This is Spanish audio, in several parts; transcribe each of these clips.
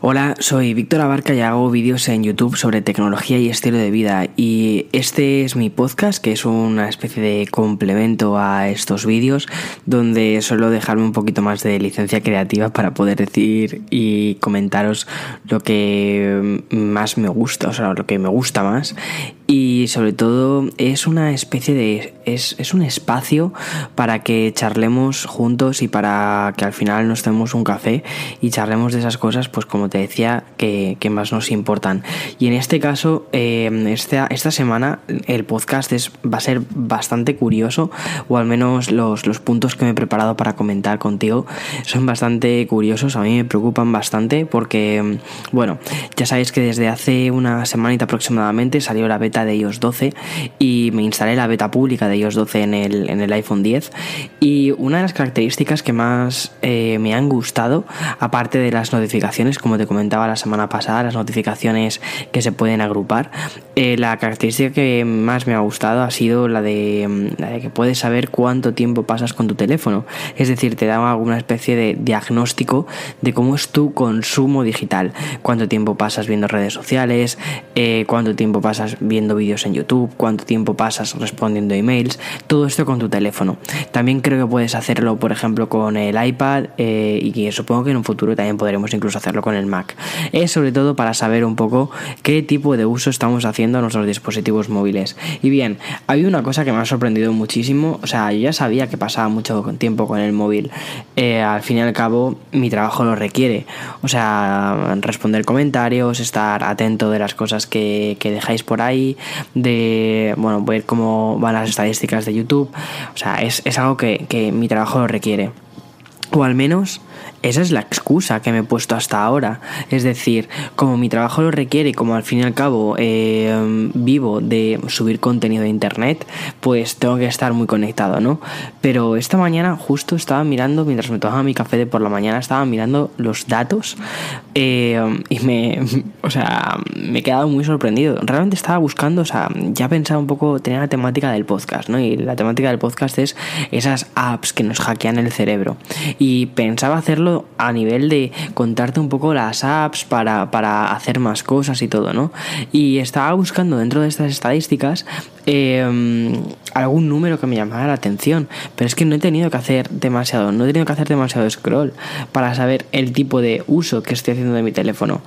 Hola, soy Víctor Abarca y hago vídeos en YouTube sobre tecnología y estilo de vida. Y este es mi podcast que es una especie de complemento a estos vídeos donde suelo dejarme un poquito más de licencia creativa para poder decir y comentaros lo que más me gusta, o sea, lo que me gusta más y sobre todo es una especie de es, es, un espacio para que charlemos juntos y para que al final nos tomemos un café y charlemos de esas cosas pues como te decía que, que más nos importan. Y en este caso eh, esta, semana el podcast es, va a ser bastante curioso o al menos los, los puntos que me he preparado para comentar contigo son bastante curiosos a mí me preocupan bastante porque bueno ya sabéis que desde hace una semanita aproximadamente salió la beta de iOS 12 y me instalé la beta pública de iOS 12 en el, en el iPhone 10 y una de las características que más eh, me han gustado, aparte de las notificaciones, como te comentaba la semana pasada, las notificaciones que se pueden agrupar, eh, la característica que más me ha gustado ha sido la de, mm, la de que puedes saber cuánto tiempo pasas con tu teléfono. Es decir, te da alguna especie de diagnóstico de cómo es tu consumo digital, cuánto tiempo pasas viendo redes sociales, eh, cuánto tiempo pasas viendo vídeos en YouTube, cuánto tiempo pasas respondiendo emails, todo esto con tu teléfono. También creo que puedes hacerlo, por ejemplo, con el iPad eh, y que supongo que en un futuro también podremos incluso hacerlo con el Mac. Es sobre todo para saber un poco qué tipo de uso estamos haciendo a nuestros dispositivos móviles. Y bien, hay una cosa que me ha sorprendido muchísimo, o sea, yo ya sabía que pasaba mucho tiempo con el móvil, eh, al fin y al cabo mi trabajo lo requiere, o sea, responder comentarios, estar atento de las cosas que dejáis por ahí, de, bueno, ver cómo van las estadísticas de YouTube. O sea, es, es algo que, que mi trabajo lo requiere. O al menos esa es la excusa que me he puesto hasta ahora. Es decir, como mi trabajo lo requiere como al fin y al cabo eh, vivo de subir contenido de internet, pues tengo que estar muy conectado, ¿no? Pero esta mañana justo estaba mirando, mientras me tomaba mi café de por la mañana, estaba mirando los datos eh, y me, o sea, me he quedado muy sorprendido. Realmente estaba buscando, o sea, ya pensaba un poco, tenía la temática del podcast, ¿no? Y la temática del podcast es esas apps que nos hackean el cerebro. Y pensaba hacerlo a nivel de contarte un poco las apps para, para hacer más cosas y todo, ¿no? Y estaba buscando dentro de estas estadísticas eh, algún número que me llamara la atención, pero es que no he tenido que hacer demasiado, no he tenido que hacer demasiado scroll para saber el tipo de uso que estoy haciendo de mi teléfono.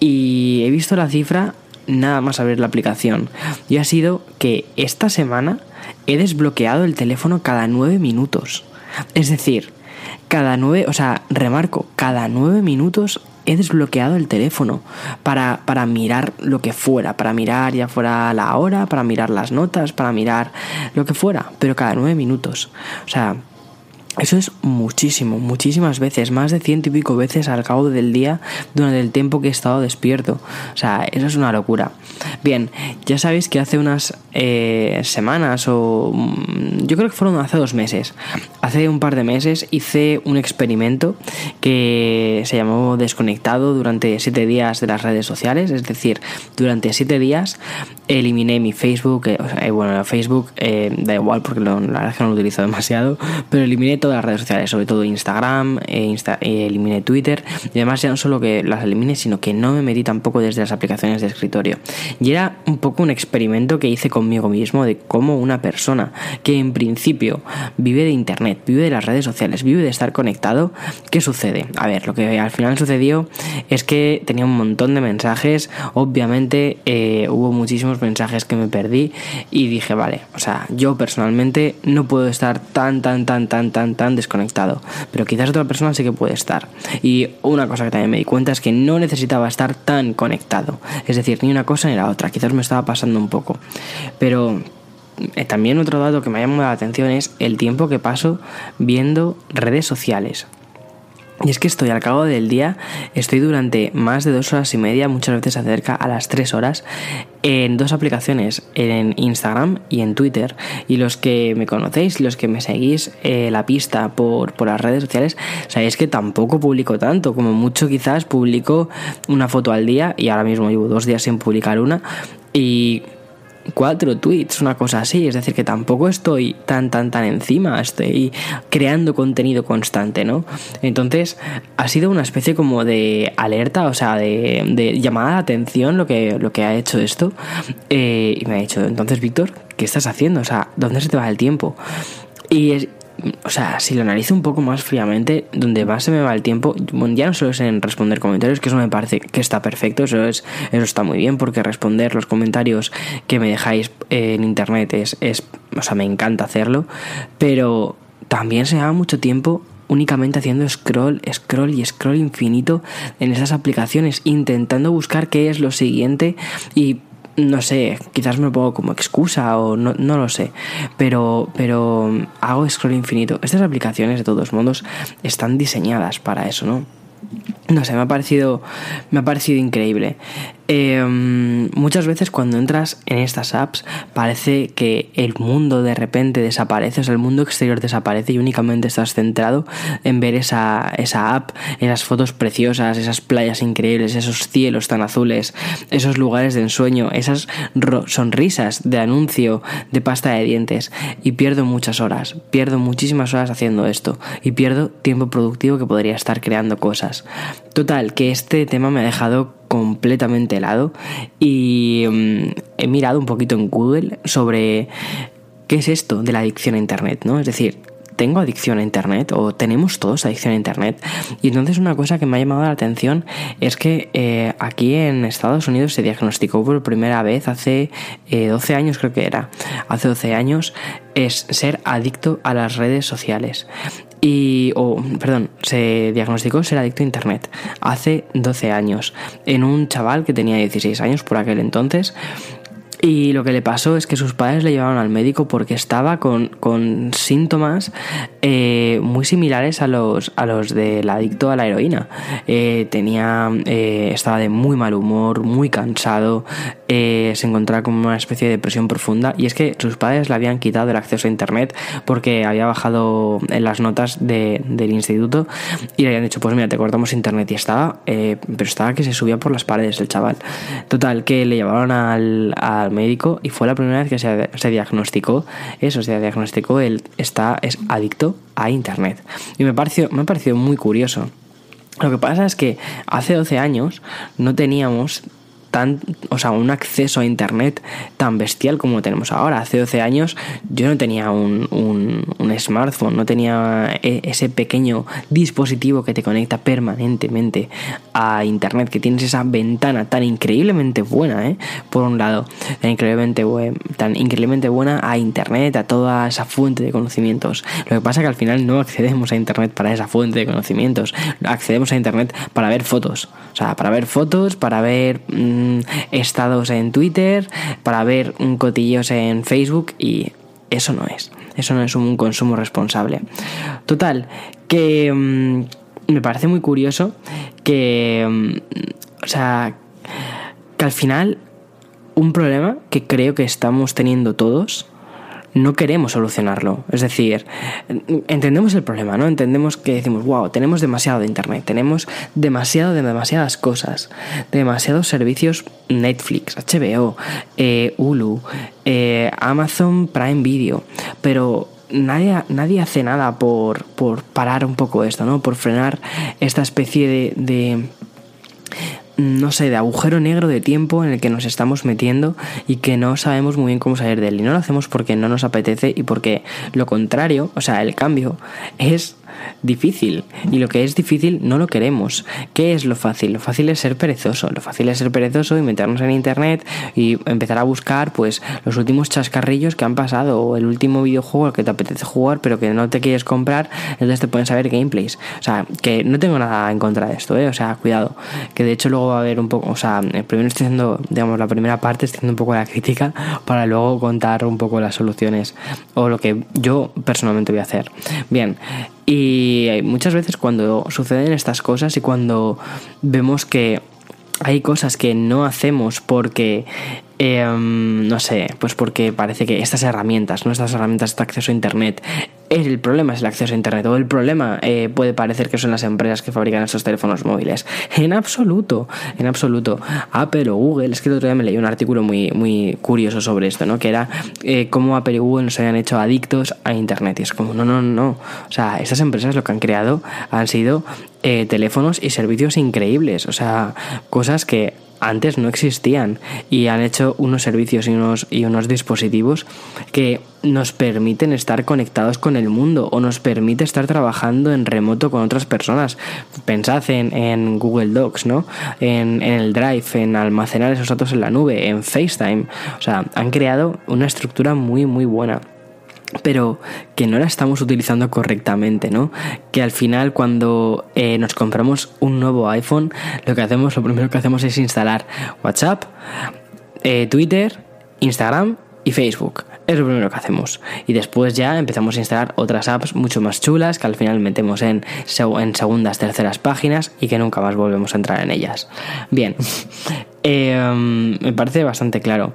Y he visto la cifra nada más abrir la aplicación. Y ha sido que esta semana he desbloqueado el teléfono cada nueve minutos. Es decir, cada nueve, o sea, remarco, cada nueve minutos he desbloqueado el teléfono para, para mirar lo que fuera, para mirar ya fuera la hora, para mirar las notas, para mirar lo que fuera, pero cada nueve minutos. O sea, eso es muchísimo, muchísimas veces, más de ciento y pico veces al cabo del día durante el tiempo que he estado despierto. O sea, eso es una locura. Bien, ya sabéis que hace unas eh, semanas o mm, yo creo que fueron hace dos meses, hace un par de meses hice un experimento que se llamó desconectado durante siete días de las redes sociales, es decir, durante siete días eliminé mi Facebook, eh, eh, bueno, Facebook da igual porque lo, la verdad es que no lo utilizo demasiado, pero eliminé todo las redes sociales, sobre todo Instagram, eh, eh, eliminé Twitter y además ya no solo que las elimine, sino que no me metí tampoco desde las aplicaciones de escritorio. Y era un poco un experimento que hice conmigo mismo de cómo una persona que en principio vive de Internet, vive de las redes sociales, vive de estar conectado, ¿qué sucede? A ver, lo que al final sucedió es que tenía un montón de mensajes, obviamente eh, hubo muchísimos mensajes que me perdí y dije, vale, o sea, yo personalmente no puedo estar tan, tan, tan, tan, tan tan, desconectado. Pero quizás otra persona sí que puede estar. Y una cosa que también me di cuenta es que no necesitaba estar tan conectado. Es decir, ni una cosa ni la otra. Quizás me estaba pasando un poco. Pero eh, también otro dato que me ha llamado la atención es el tiempo que paso viendo redes sociales. Y es que estoy al cabo del día, estoy durante más de dos horas y media, muchas veces acerca a las tres horas, en dos aplicaciones, en Instagram y en Twitter. Y los que me conocéis, los que me seguís eh, la pista por, por las redes sociales, sabéis que tampoco publico tanto, como mucho quizás publico una foto al día y ahora mismo llevo dos días sin publicar una. Y cuatro tweets, una cosa así. Es decir, que tampoco estoy tan, tan, tan encima. Estoy creando contenido constante, ¿no? Entonces, ha sido una especie como de alerta, o sea, de, llamada de atención lo que, lo que ha hecho esto. Eh, y me ha dicho, entonces, Víctor, ¿qué estás haciendo? O sea, ¿dónde se te va el tiempo? Y es, o sea, si lo analizo un poco más fríamente, donde más se me va el tiempo, ya no solo es en responder comentarios, que eso me parece que está perfecto, eso, es, eso está muy bien, porque responder los comentarios que me dejáis en internet es, es, o sea, me encanta hacerlo, pero también se va mucho tiempo únicamente haciendo scroll, scroll y scroll infinito en esas aplicaciones, intentando buscar qué es lo siguiente y no sé, quizás me lo pongo como excusa o no, no lo sé, pero, pero hago scroll infinito. Estas aplicaciones de todos modos están diseñadas para eso, ¿no? No sé, me ha parecido, me ha parecido increíble. Em, muchas veces cuando entras en estas apps parece que el mundo de repente desaparece, o sea, el mundo exterior desaparece y únicamente estás centrado en ver esa, esa app, esas fotos preciosas, esas playas increíbles, esos cielos tan azules, esos lugares de ensueño, esas sonrisas de anuncio de pasta de dientes y pierdo muchas horas, pierdo muchísimas horas haciendo esto y pierdo tiempo productivo que podría estar creando cosas. Total, que este tema me ha dejado completamente helado y mm, he mirado un poquito en Google sobre qué es esto de la adicción a Internet, ¿no? Es decir, tengo adicción a Internet o tenemos todos adicción a Internet. Y entonces una cosa que me ha llamado la atención es que eh, aquí en Estados Unidos se diagnosticó por primera vez hace 12 eh, años creo que era, hace 12 años, es ser adicto a las redes sociales y, o, perdón, se diagnosticó ser adicto a Internet hace 12 años en un chaval que tenía 16 años por aquel entonces y lo que le pasó es que sus padres le llevaron al médico porque estaba con, con síntomas eh, muy similares a los, a los del adicto a la heroína. Eh, tenía, eh, estaba de muy mal humor, muy cansado, se encontraba con una especie de depresión profunda. Y es que sus padres le habían quitado el acceso a internet porque había bajado en las notas de, del instituto y le habían dicho: Pues mira, te cortamos internet. Y estaba, pero estaba que se subía por las paredes el chaval. Total, que le llevaron al médico y fue la primera vez que se, diagnosticó eso, se diagnosticó él está, es adicto a Internet. Y me pareció, me ha parecido muy curioso. Lo que pasa es que hace 12 años no teníamos o sea, un acceso a internet tan bestial como tenemos ahora. Hace 12 años yo no tenía un, un, smartphone, no tenía e, ese pequeño dispositivo que te conecta permanentemente a internet, que tienes esa ventana tan increíblemente buena, ¿eh? por un lado, tan increíblemente, tan increíblemente buena a internet, a toda esa fuente de conocimientos. Lo que pasa es que al final no accedemos a internet para esa fuente de conocimientos, accedemos a internet para ver fotos, o sea, para ver fotos, para ver... Estados en Twitter, para ver cotillos en Facebook y eso no es. Eso no es un consumo responsable. Total, que mm, me parece muy curioso que, mm, o sea, que al final un problema que creo que estamos teniendo todos no queremos solucionarlo. Es decir, entendemos el problema, ¿no? Entendemos que decimos, wow, tenemos demasiado de Internet, tenemos demasiado de demasiadas cosas, demasiados servicios Netflix, HBO, eh, Hulu, eh, Amazon Prime Video, pero nadie, nadie hace nada por, por parar un poco esto, ¿no? Por frenar esta especie de no sé, de agujero negro de tiempo en el que nos estamos metiendo y que no sabemos muy bien cómo salir de él. Y no lo hacemos porque no nos apetece y porque lo contrario, o sea, el cambio, es difícil y lo que es difícil no lo queremos. ¿Qué es lo fácil? Lo fácil es ser perezoso. Lo fácil es ser perezoso y meternos en internet y empezar a buscar pues los últimos chascarrillos que han pasado o el último videojuego al que te apetece jugar pero que no te quieres comprar, entonces te pueden saber gameplays. O sea, que no tengo nada en contra de esto, ¿eh? O sea, cuidado. Que de hecho luego va a haber un poco, o sea, primero estoy haciendo, digamos, la primera parte estoy haciendo un poco la crítica para luego contar un poco las soluciones o lo que yo personalmente voy a hacer. Bien, y muchas veces cuando suceden estas cosas y cuando vemos que hay cosas que no hacemos porque em, no sé, pues porque parece que estas herramientas, nuestras herramientas de acceso a internet el problema es el acceso a Internet o el problema eh, puede parecer que son las empresas que fabrican estos teléfonos móviles. En absoluto, en absoluto. Apple o Google, es que el otro día me leí un artículo muy, muy curioso sobre esto, ¿no? Que era eh, cómo Apple y Google nos habían hecho adictos a Internet. Y es como, no, no, no. O sea, estas empresas lo que han creado han sido eh, teléfonos y servicios increíbles. O sea, cosas que antes no existían y han hecho unos servicios y unos, y unos dispositivos que nos permiten estar conectados con el mundo o nos permite estar trabajando en remoto con otras personas. Pensad en, Google Docs, ¿no? En, en, el Drive, en almacenar esos datos en la nube, en FaceTime. O sea, han creado una estructura muy, muy buena pero que no la estamos utilizando correctamente, ¿no? Que al final cuando eh, nos compramos un nuevo iPhone, lo que hacemos, lo primero que hacemos es instalar WhatsApp, eh, Twitter, Instagram y Facebook. Es lo primero que hacemos. Y después ya empezamos a instalar otras apps mucho más chulas que al final metemos en, en segundas, terceras páginas y que nunca más volvemos a entrar en ellas. Bien, em, me parece bastante claro.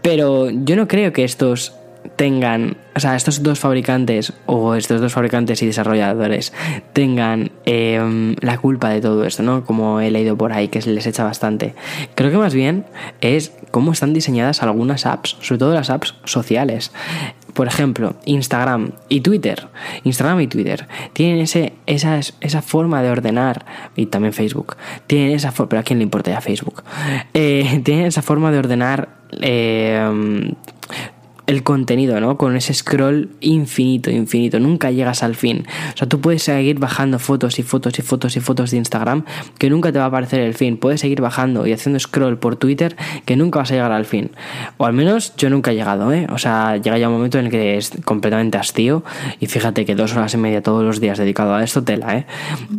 Pero yo no creo que estos tengan, o sea, estos dos fabricantes o estos dos fabricantes y desarrolladores tengan em, la culpa de todo esto, ¿no? Como he leído por ahí que se les echa bastante. Creo que más bien es cómo están diseñadas algunas apps, sobre todo las apps sociales. Por ejemplo, Instagram y Twitter. Instagram y Twitter tienen ese, esa, esa forma de ordenar, y también Facebook, tienen esa forma, pero a quién le importa ya Facebook, eh, tienen esa forma de ordenar eh, el contenido, ¿no? Con ese scroll infinito, infinito. Nunca llegas al fin. O sea, tú puedes seguir bajando fotos y fotos y fotos y fotos de Instagram que nunca te va a aparecer el fin. Puedes seguir bajando y haciendo scroll por Twitter que nunca vas a llegar al fin. O al menos yo nunca he llegado, ¿eh? O sea, llega ya un momento en el que es completamente hastío y fíjate que dos horas y media todos los días dedicado a esto, tela, ¿eh?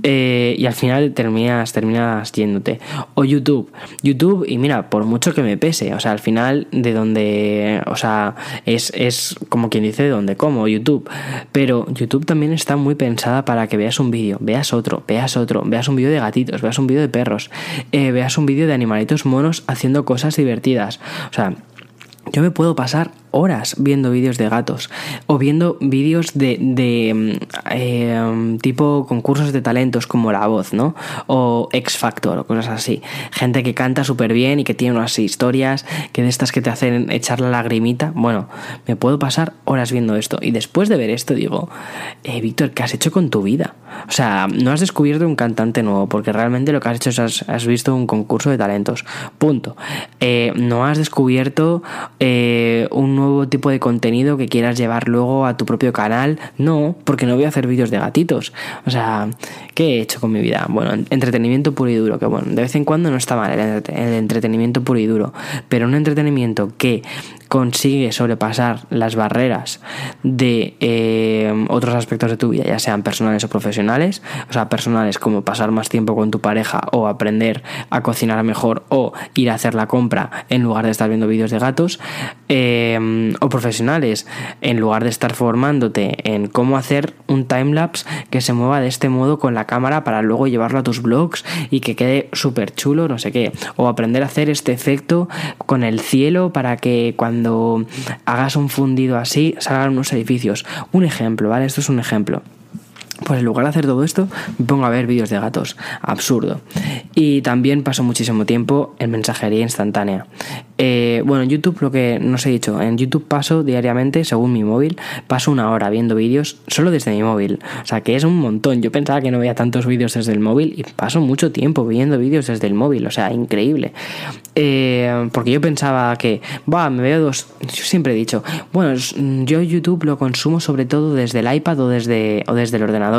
eh y al final terminas, terminas yéndote. O YouTube. YouTube, y mira, por mucho que me pese, o sea, al final de donde, o sea, es, como quien dice de dónde como, YouTube. Pero YouTube también está muy pensada para que veas un vídeo, veas otro, veas otro, veas un vídeo de gatitos, veas un vídeo de perros, eh, veas un vídeo de animalitos monos haciendo cosas divertidas. O sea, yo me puedo pasar horas viendo vídeos de gatos o viendo vídeos de, de mm, eh, tipo concursos de talentos como La Voz, ¿no? O X Factor o cosas así. Gente que canta súper bien y que tiene unas historias que de estas que te hacen echar la lagrimita. Bueno, me puedo pasar horas viendo esto y después de ver esto digo, eh, Víctor, ¿qué has hecho con tu vida? O sea, no has descubierto un cantante nuevo porque realmente lo que has hecho es has, visto un concurso de talentos. Punto. Eh, no has descubierto un nuevo tipo de contenido que quieras llevar luego a tu propio canal. No, porque no voy a hacer vídeos de gatitos. O sea, ¿qué he hecho con mi vida? Bueno, entretenimiento puro y duro, que bueno, de vez en cuando no está mal el, entretenimiento puro y duro, pero un entretenimiento que consigue sobrepasar las barreras de eh, otros aspectos de tu vida, ya sean personales o profesionales, o sea, personales como pasar más tiempo con tu pareja o aprender a cocinar mejor o ir a hacer la compra en lugar de estar viendo vídeos de gatos, eh, o profesionales, en lugar de estar formándote en cómo hacer un timelapse que se mueva de este modo con la cámara para luego llevarlo a tus blogs y que quede súper chulo, no sé qué, o aprender a hacer este efecto con el cielo para que cuando cuando hagas un fundido así salgan unos edificios. Un ejemplo, ¿vale? Esto es un ejemplo. Pues en lugar de hacer todo esto, me pongo a ver vídeos de gatos. Absurdo. Y también paso muchísimo tiempo en mensajería instantánea. Eh, bueno, en YouTube lo que no os he dicho, en YouTube paso diariamente, según mi móvil, paso una hora viendo vídeos solo desde mi móvil. O sea que es un montón. Yo pensaba que no veía tantos vídeos desde el móvil y paso mucho tiempo viendo vídeos desde el móvil. O sea, increíble. Eh, porque yo pensaba que, va, me veo dos. Yo siempre he dicho, bueno, yo YouTube lo consumo sobre todo desde el iPad o desde, o desde el ordenador.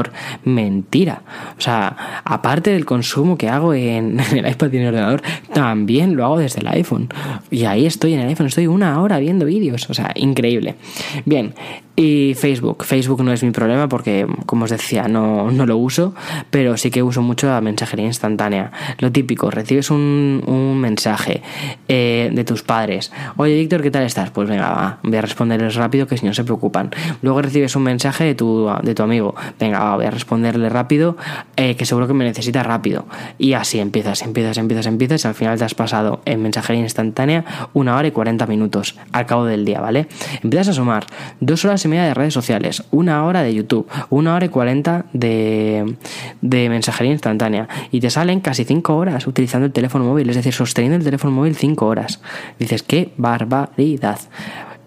Mentira. O sea, aparte del consumo que hago en, el iPad y en el ordenador, también lo hago desde el iPhone. Y ahí estoy en el iPhone, estoy una hora viendo vídeos, o sea, increíble. Bien, y Facebook. Facebook no es mi problema porque, como os decía, no, no lo uso, pero sí que uso mucho la mensajería instantánea. Lo típico, recibes un, un mensaje eh, de tus padres. Oye, Víctor, ¿qué tal estás? Pues venga, va, voy a responderles rápido que si no se preocupan. Luego recibes un mensaje de tu, de tu amigo. Venga, voy a responderle rápido, eh, que seguro que me necesita rápido. Y así empiezas, empiezas, empiezas, empiezas. Y al final te has pasado en mensajería instantánea una hora y 40 minutos al cabo del día, ¿vale? Empiezas a sumar dos horas y media de redes sociales, una hora de YouTube, una hora y 40 de, de mensajería instantánea y te salen casi 5 horas utilizando el teléfono móvil, es decir, sosteniendo el teléfono móvil 5 horas. Dices, qué barbaridad.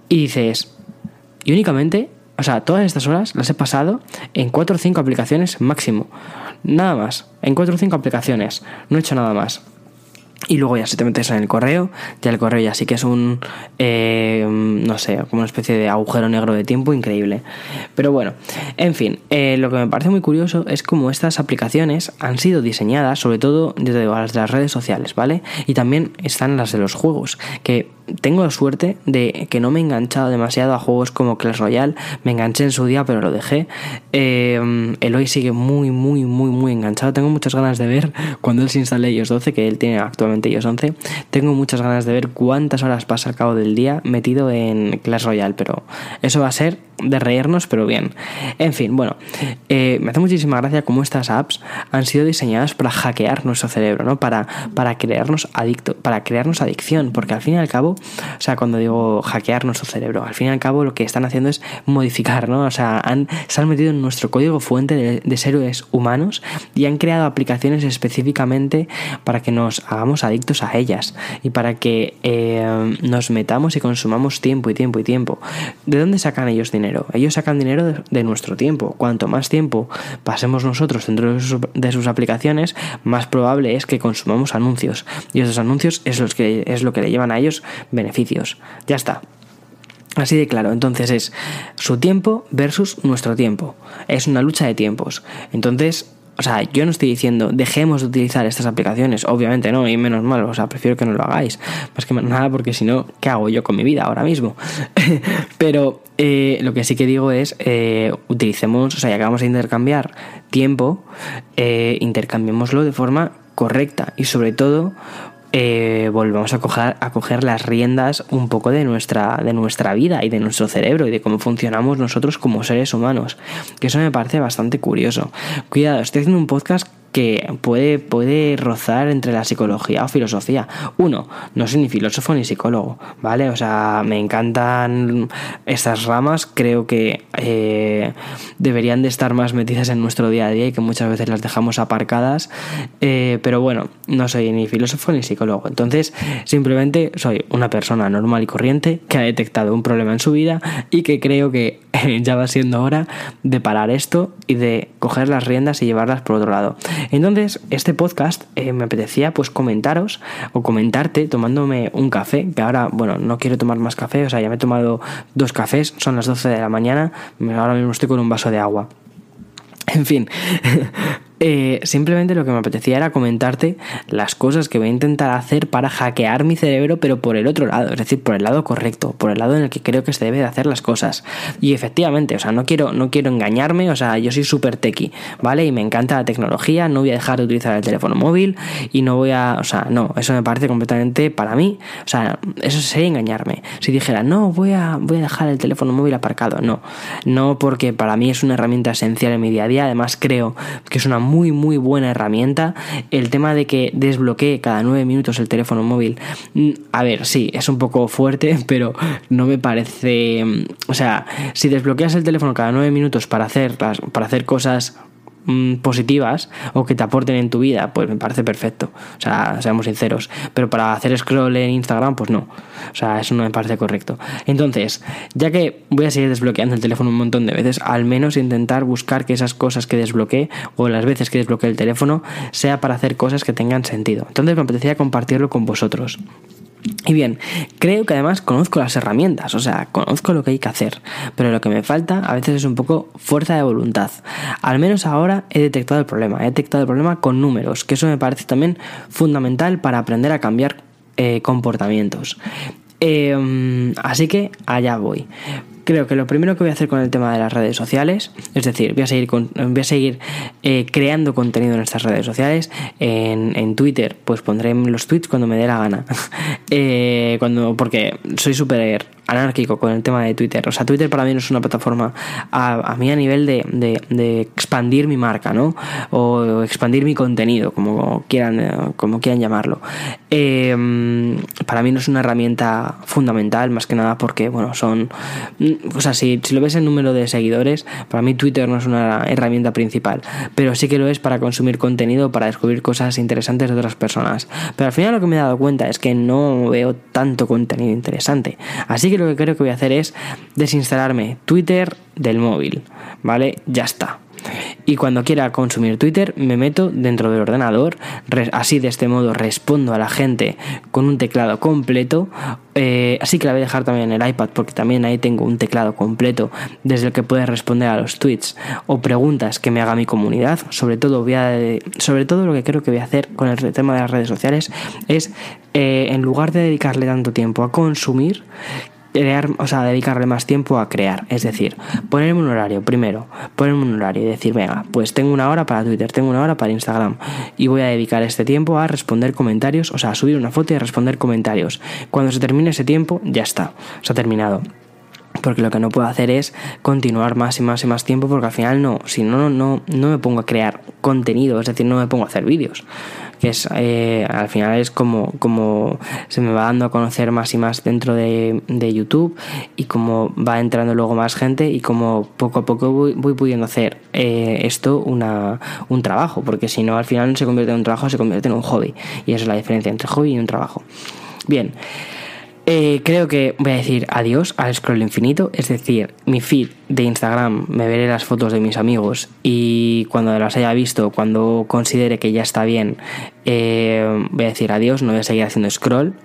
Y dices, y únicamente o sea, todas estas horas las he pasado en 4 o 5 aplicaciones máximo. Nada más. En 4 o 5 aplicaciones. No he hecho nada más. Y luego ya si te metes en el correo, ya el correo ya sí que es un, eh, no sé, como una especie de agujero negro de tiempo increíble. Pero bueno, en fin, eh, lo que me parece muy curioso es cómo estas aplicaciones han sido diseñadas, sobre todo desde las de las redes sociales, ¿vale? Y también están las de los juegos, que tengo la suerte de que no me he enganchado demasiado a juegos como Clash Royale. Me enganché en su día, pero lo dejé. Eh, Eloy sigue muy, muy, muy, muy enganchado. Tengo muchas ganas de ver cuando él se instale iOS 12, que él tiene actualmente iOS 11. Tengo muchas ganas de ver cuántas horas pasa al cabo del día metido en Clash Royale, pero eso va a ser de reírnos, pero bien. En fin, bueno, eh, me hace muchísima gracia cómo estas apps han sido diseñadas para hackear nuestro cerebro, ¿no? Para, para crearnos adicto, para crearnos adicción, porque al fin y al cabo, o sea, cuando digo hackear nuestro cerebro, al fin y al cabo lo que están haciendo es modificar, ¿no? O sea, han, se han metido en nuestro código fuente de, de seres humanos y han creado aplicaciones específicamente para que nos hagamos adictos a ellas y para que eh, nos metamos y consumamos tiempo y tiempo y tiempo. ¿De dónde sacan ellos dinero? Ellos sacan dinero de, nuestro tiempo. Cuanto más tiempo pasemos nosotros dentro de sus, aplicaciones, más probable es que consumamos anuncios. Y esos anuncios es, los que, es lo que le llevan a ellos beneficios. Ya está. Así de claro, entonces es su tiempo versus nuestro tiempo. Es una lucha de tiempos. Entonces, o sea, yo no estoy diciendo dejemos de utilizar estas aplicaciones, obviamente no, y menos mal, o sea, prefiero que no lo hagáis, más que nada porque si no, ¿qué hago yo con mi vida ahora mismo? Pero eh, lo que sí que digo es, eh, utilicemos, o sea, ya que vamos a intercambiar tiempo, eh, intercambiémoslo de forma correcta y sobre todo eh, volvemos a coger, a coger las riendas un poco de nuestra, de nuestra vida y de nuestro cerebro y de cómo funcionamos nosotros como seres humanos. Que eso me parece bastante curioso. Cuidado, estoy haciendo un podcast que puede, puede rozar entre la psicología o filosofía. Uno, no soy ni filósofo ni psicólogo, ¿vale? O sea, me encantan estas ramas, creo que eh, deberían de estar más metidas en nuestro día a día y que muchas veces las dejamos aparcadas, eh, pero bueno, no soy ni filósofo ni psicólogo, entonces simplemente soy una persona normal y corriente que ha detectado un problema en su vida y que creo que ya va siendo hora de parar esto y de coger las riendas y llevarlas por otro lado. Entonces, este podcast eh, me apetecía pues comentaros o comentarte tomándome un café, que ahora, bueno, no quiero tomar más café, o sea, ya me he tomado dos cafés, son las 12 de la mañana, ahora mismo estoy con un vaso de agua. En fin, eh, simplemente lo que me apetecía era comentarte las cosas que voy a intentar hacer para hackear mi cerebro, pero por el otro lado, es decir, por el lado correcto, por el lado en el que creo que se debe de hacer las cosas. Y efectivamente, o sea, no quiero, no quiero engañarme, o sea, yo soy súper tequi, ¿vale? Y me encanta la tecnología, no voy a dejar de utilizar el teléfono móvil y no voy a, o sea, no, eso me parece completamente para mí, o sea, eso sería engañarme. Si dijera, no, voy a, voy a dejar el teléfono móvil aparcado, no, no porque para mí es una herramienta esencial en mi día a día, además creo que es una muy, muy buena herramienta. El tema de que desbloquee cada nueve minutos el teléfono móvil, mm, a ver, sí, es un poco fuerte, pero no me parece. Mm, o sea, si desbloqueas el teléfono cada nueve minutos para hacer, para hacer cosas Mm, positivas o que te aporten en tu vida, pues me parece perfecto. O sea, seamos sinceros. Pero para hacer scroll en Instagram, pues no. O sea, eso no me parece correcto. Entonces, ya que voy a seguir desbloqueando el teléfono un montón de veces, al menos intentar buscar que esas cosas que desbloqueé o las veces que desbloqueé el teléfono sea para hacer cosas que tengan sentido. Entonces me apetecía compartirlo con vosotros. Y bien, creo que además conozco las herramientas, o sea, conozco lo que hay que hacer, pero lo que me falta a veces es un poco fuerza de voluntad. Al menos ahora he detectado el problema, he detectado el problema con números, que eso me parece también fundamental para aprender a cambiar eh, comportamientos. Em, así que allá voy creo que lo primero que voy a hacer con el tema de las redes sociales, es decir, voy a seguir, voy a seguir eh, creando contenido en estas redes sociales. En, en, Twitter, pues pondré los tweets cuando me dé la gana. eh, cuando, porque soy súper anárquico con el tema de Twitter. O sea, Twitter para mí no es una plataforma a, mí a nivel de, de, expandir mi marca, ¿no? O expandir mi contenido, como quieran, como quieran llamarlo. Em, para mí no es una herramienta fundamental, más que nada porque, bueno, son... O sea, si, si lo ves en número de seguidores, para mí Twitter no es una herramienta principal, pero sí que lo es para consumir contenido, para descubrir cosas interesantes de otras personas. Pero al final lo que me he dado cuenta es que no veo tanto contenido interesante. Así que lo que creo que voy a hacer es desinstalarme Twitter del móvil, ¿vale? Ya está. Y cuando quiera consumir Twitter me meto dentro del ordenador, así de este modo respondo a la gente con un teclado completo, eh, así que la voy a dejar también en el iPad porque también ahí tengo un teclado completo desde el que puedes responder a los tweets o preguntas que me haga mi comunidad. Sobre todo, voy a, sobre todo lo que creo que voy a hacer con el tema de las redes sociales es, eh, en lugar de dedicarle tanto tiempo a consumir, crear, o sea, dedicarle más tiempo a crear. Es decir, ponerme un horario, primero, ponerme un horario y decir, venga, pues tengo una hora para Twitter, tengo una hora para Instagram y voy a dedicar este tiempo a responder comentarios, o sea, a subir una foto y a responder comentarios. Cuando se termine ese tiempo, ya está, se ha terminado porque lo que no puedo hacer es continuar más y más y más tiempo porque al final no, si no, no, no me pongo a crear contenido, es decir, no me pongo a hacer vídeos que es eh, al final es como, como se me va dando a conocer más y más dentro de, YouTube y como va entrando luego más gente y como poco a poco voy, pudiendo hacer eh, esto una, un trabajo, porque si no al final no se convierte en un trabajo, se convierte en un hobby y esa es la diferencia entre hobby y un trabajo. Bien. Eh, creo que voy a decir adiós al scroll infinito, es decir, mi feed de Instagram me veré las fotos de mis amigos y cuando las haya visto, cuando considere que ya está bien, eh, voy a decir adiós, no voy a seguir haciendo scroll,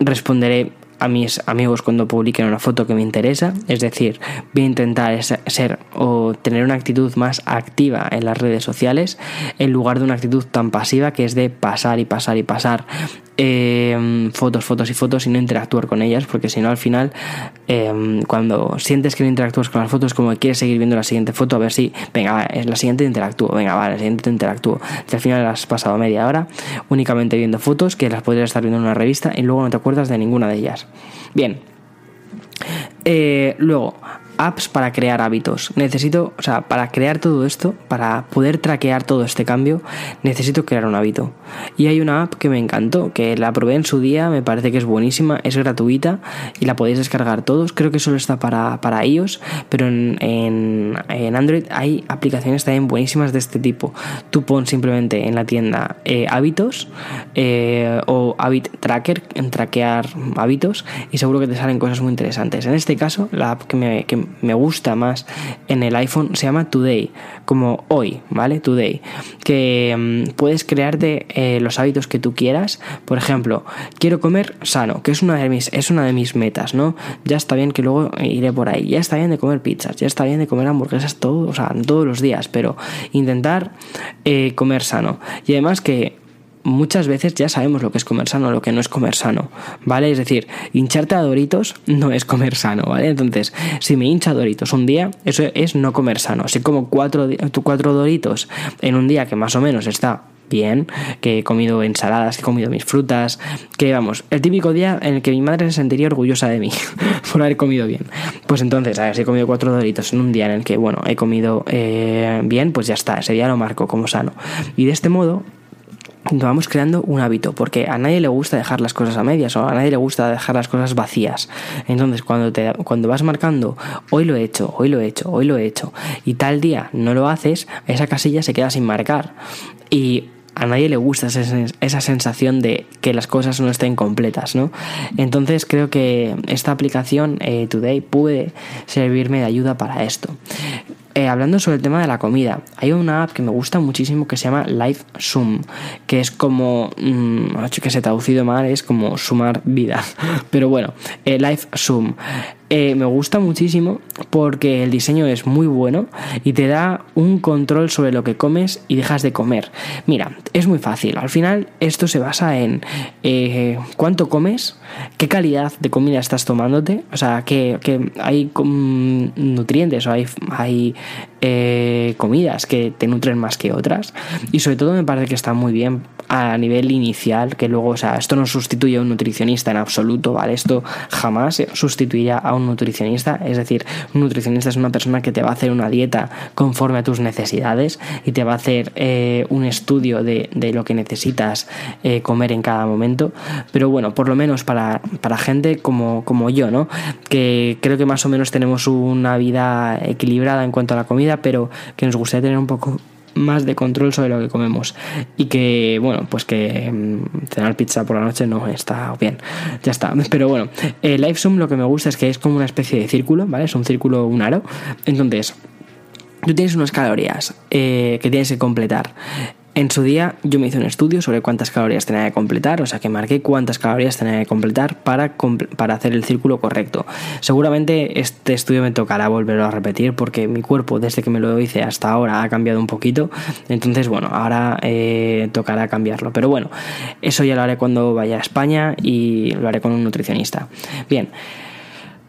responderé a mis amigos cuando publiquen una foto que me interesa, es decir, voy a intentar ser o tener una actitud más activa en las redes sociales en lugar de una actitud tan pasiva que es de pasar y pasar y pasar Em, fotos, fotos y fotos y no interactuar con ellas, porque si no al final em, cuando sientes que no interactúas con las fotos como que quieres seguir viendo la siguiente foto a ver si, venga, es la siguiente interactúo, venga, va, la siguiente interactúo. Y al final has pasado media hora únicamente viendo fotos que las podrías estar viendo en una revista y luego no te acuerdas de ninguna de ellas. Bien. Eh, luego, apps para crear hábitos. Necesito, o sea, para crear todo esto, para poder traquear todo este cambio, necesito crear un hábito. Y hay una app que me encantó, que la probé en su día, me parece que es buenísima, es gratuita y la podéis descargar todos. Creo que solo está para, para iOS, pero en, en, Android hay aplicaciones también buenísimas de este tipo. Tú pon simplemente en la tienda eh, hábitos eh, o Habit Tracker, en traquear hábitos, y seguro que te salen cosas muy interesantes. En este caso, la app que me, que me gusta más en el iPhone se llama Today, como hoy, ¿vale? Today. Que mm, puedes crearte eh, los hábitos que tú quieras. Por ejemplo, quiero comer sano, que es una de mis, es una de mis metas, ¿no? Ya está bien que luego iré por ahí. Ya está bien de comer pizzas, ya está bien de comer hamburguesas todos los días, pero intentar eh, comer sano. Y además que muchas veces ya sabemos lo que es comer sano, lo que no es comer sano, ¿vale? Es decir, hincharte a doritos no es comer sano, ¿vale? Entonces, si me hincha doritos un día, eso es no comer sano. Si como cuatro, cuatro doritos en un día que más o menos está bien, que he comido ensaladas, que he comido mis frutas, que vamos, el típico día en el que mi madre se sentiría orgullosa de mí por haber comido bien. Pues entonces, a ver, si he comido cuatro doritos en un día en el que, bueno, he comido eh, bien, pues ya está, ese día lo marco como sano. Y de este modo, vamos creando un hábito, porque a nadie le gusta dejar las cosas a medias o a nadie le gusta dejar las cosas vacías. Entonces, cuando, te, cuando vas marcando, hoy lo he hecho, hoy lo he hecho, hoy lo he hecho, y tal día no lo haces, esa casilla se queda sin marcar. Y a nadie le gusta esa sensación de que las cosas no estén completas, ¿no? Entonces creo que esta aplicación eh, Today puede servirme de ayuda para esto. Eh, hablando sobre el tema de la comida, hay una app que me gusta muchísimo que se llama Life Sum, que es como, mmm, que se traducido mal, es como sumar vida, pero bueno, eh, Life Sum. Eh, me gusta muchísimo porque el diseño es muy bueno y te da un control sobre lo que comes y dejas de comer. Mira, es muy fácil. Al final esto se basa en eh, cuánto comes, qué calidad de comida estás tomándote, o sea, que, hay nutrientes o hay, hay eh, comidas que te nutren más que otras. Y sobre todo me parece que está muy bien a nivel inicial, que luego, o sea, esto no sustituye a un nutricionista en absoluto, ¿vale? Esto jamás sustituirá a un nutricionista. Es decir, un nutricionista es una persona que te va a hacer una dieta conforme a tus necesidades y te va a hacer eh, un estudio de, lo que necesitas eh, comer en cada momento. Pero bueno, por lo menos para, para gente como, como yo, ¿no? Que creo que más o menos tenemos una vida equilibrada en cuanto a la comida pero que nos gustaría tener un poco más de control sobre lo que comemos. Y que bueno pues que mm, cenar pizza por la noche no está bien. Ya está. Pero bueno el LiveZoom lo que me gusta es que es como una especie de círculo vale es un círculo un aro. Entonces tú tienes unas calorías eh, que tienes que completar en su día yo me hice un estudio sobre cuántas calorías tenía que completar, o sea que marqué cuántas calorías tenía que completar para, para hacer el círculo correcto. Seguramente este estudio me tocará volverlo a repetir porque mi cuerpo desde que me lo hice hasta ahora ha cambiado un poquito, entonces bueno, ahora eh, tocará cambiarlo. Pero bueno, eso ya lo haré cuando vaya a España y lo haré con un nutricionista. Bien,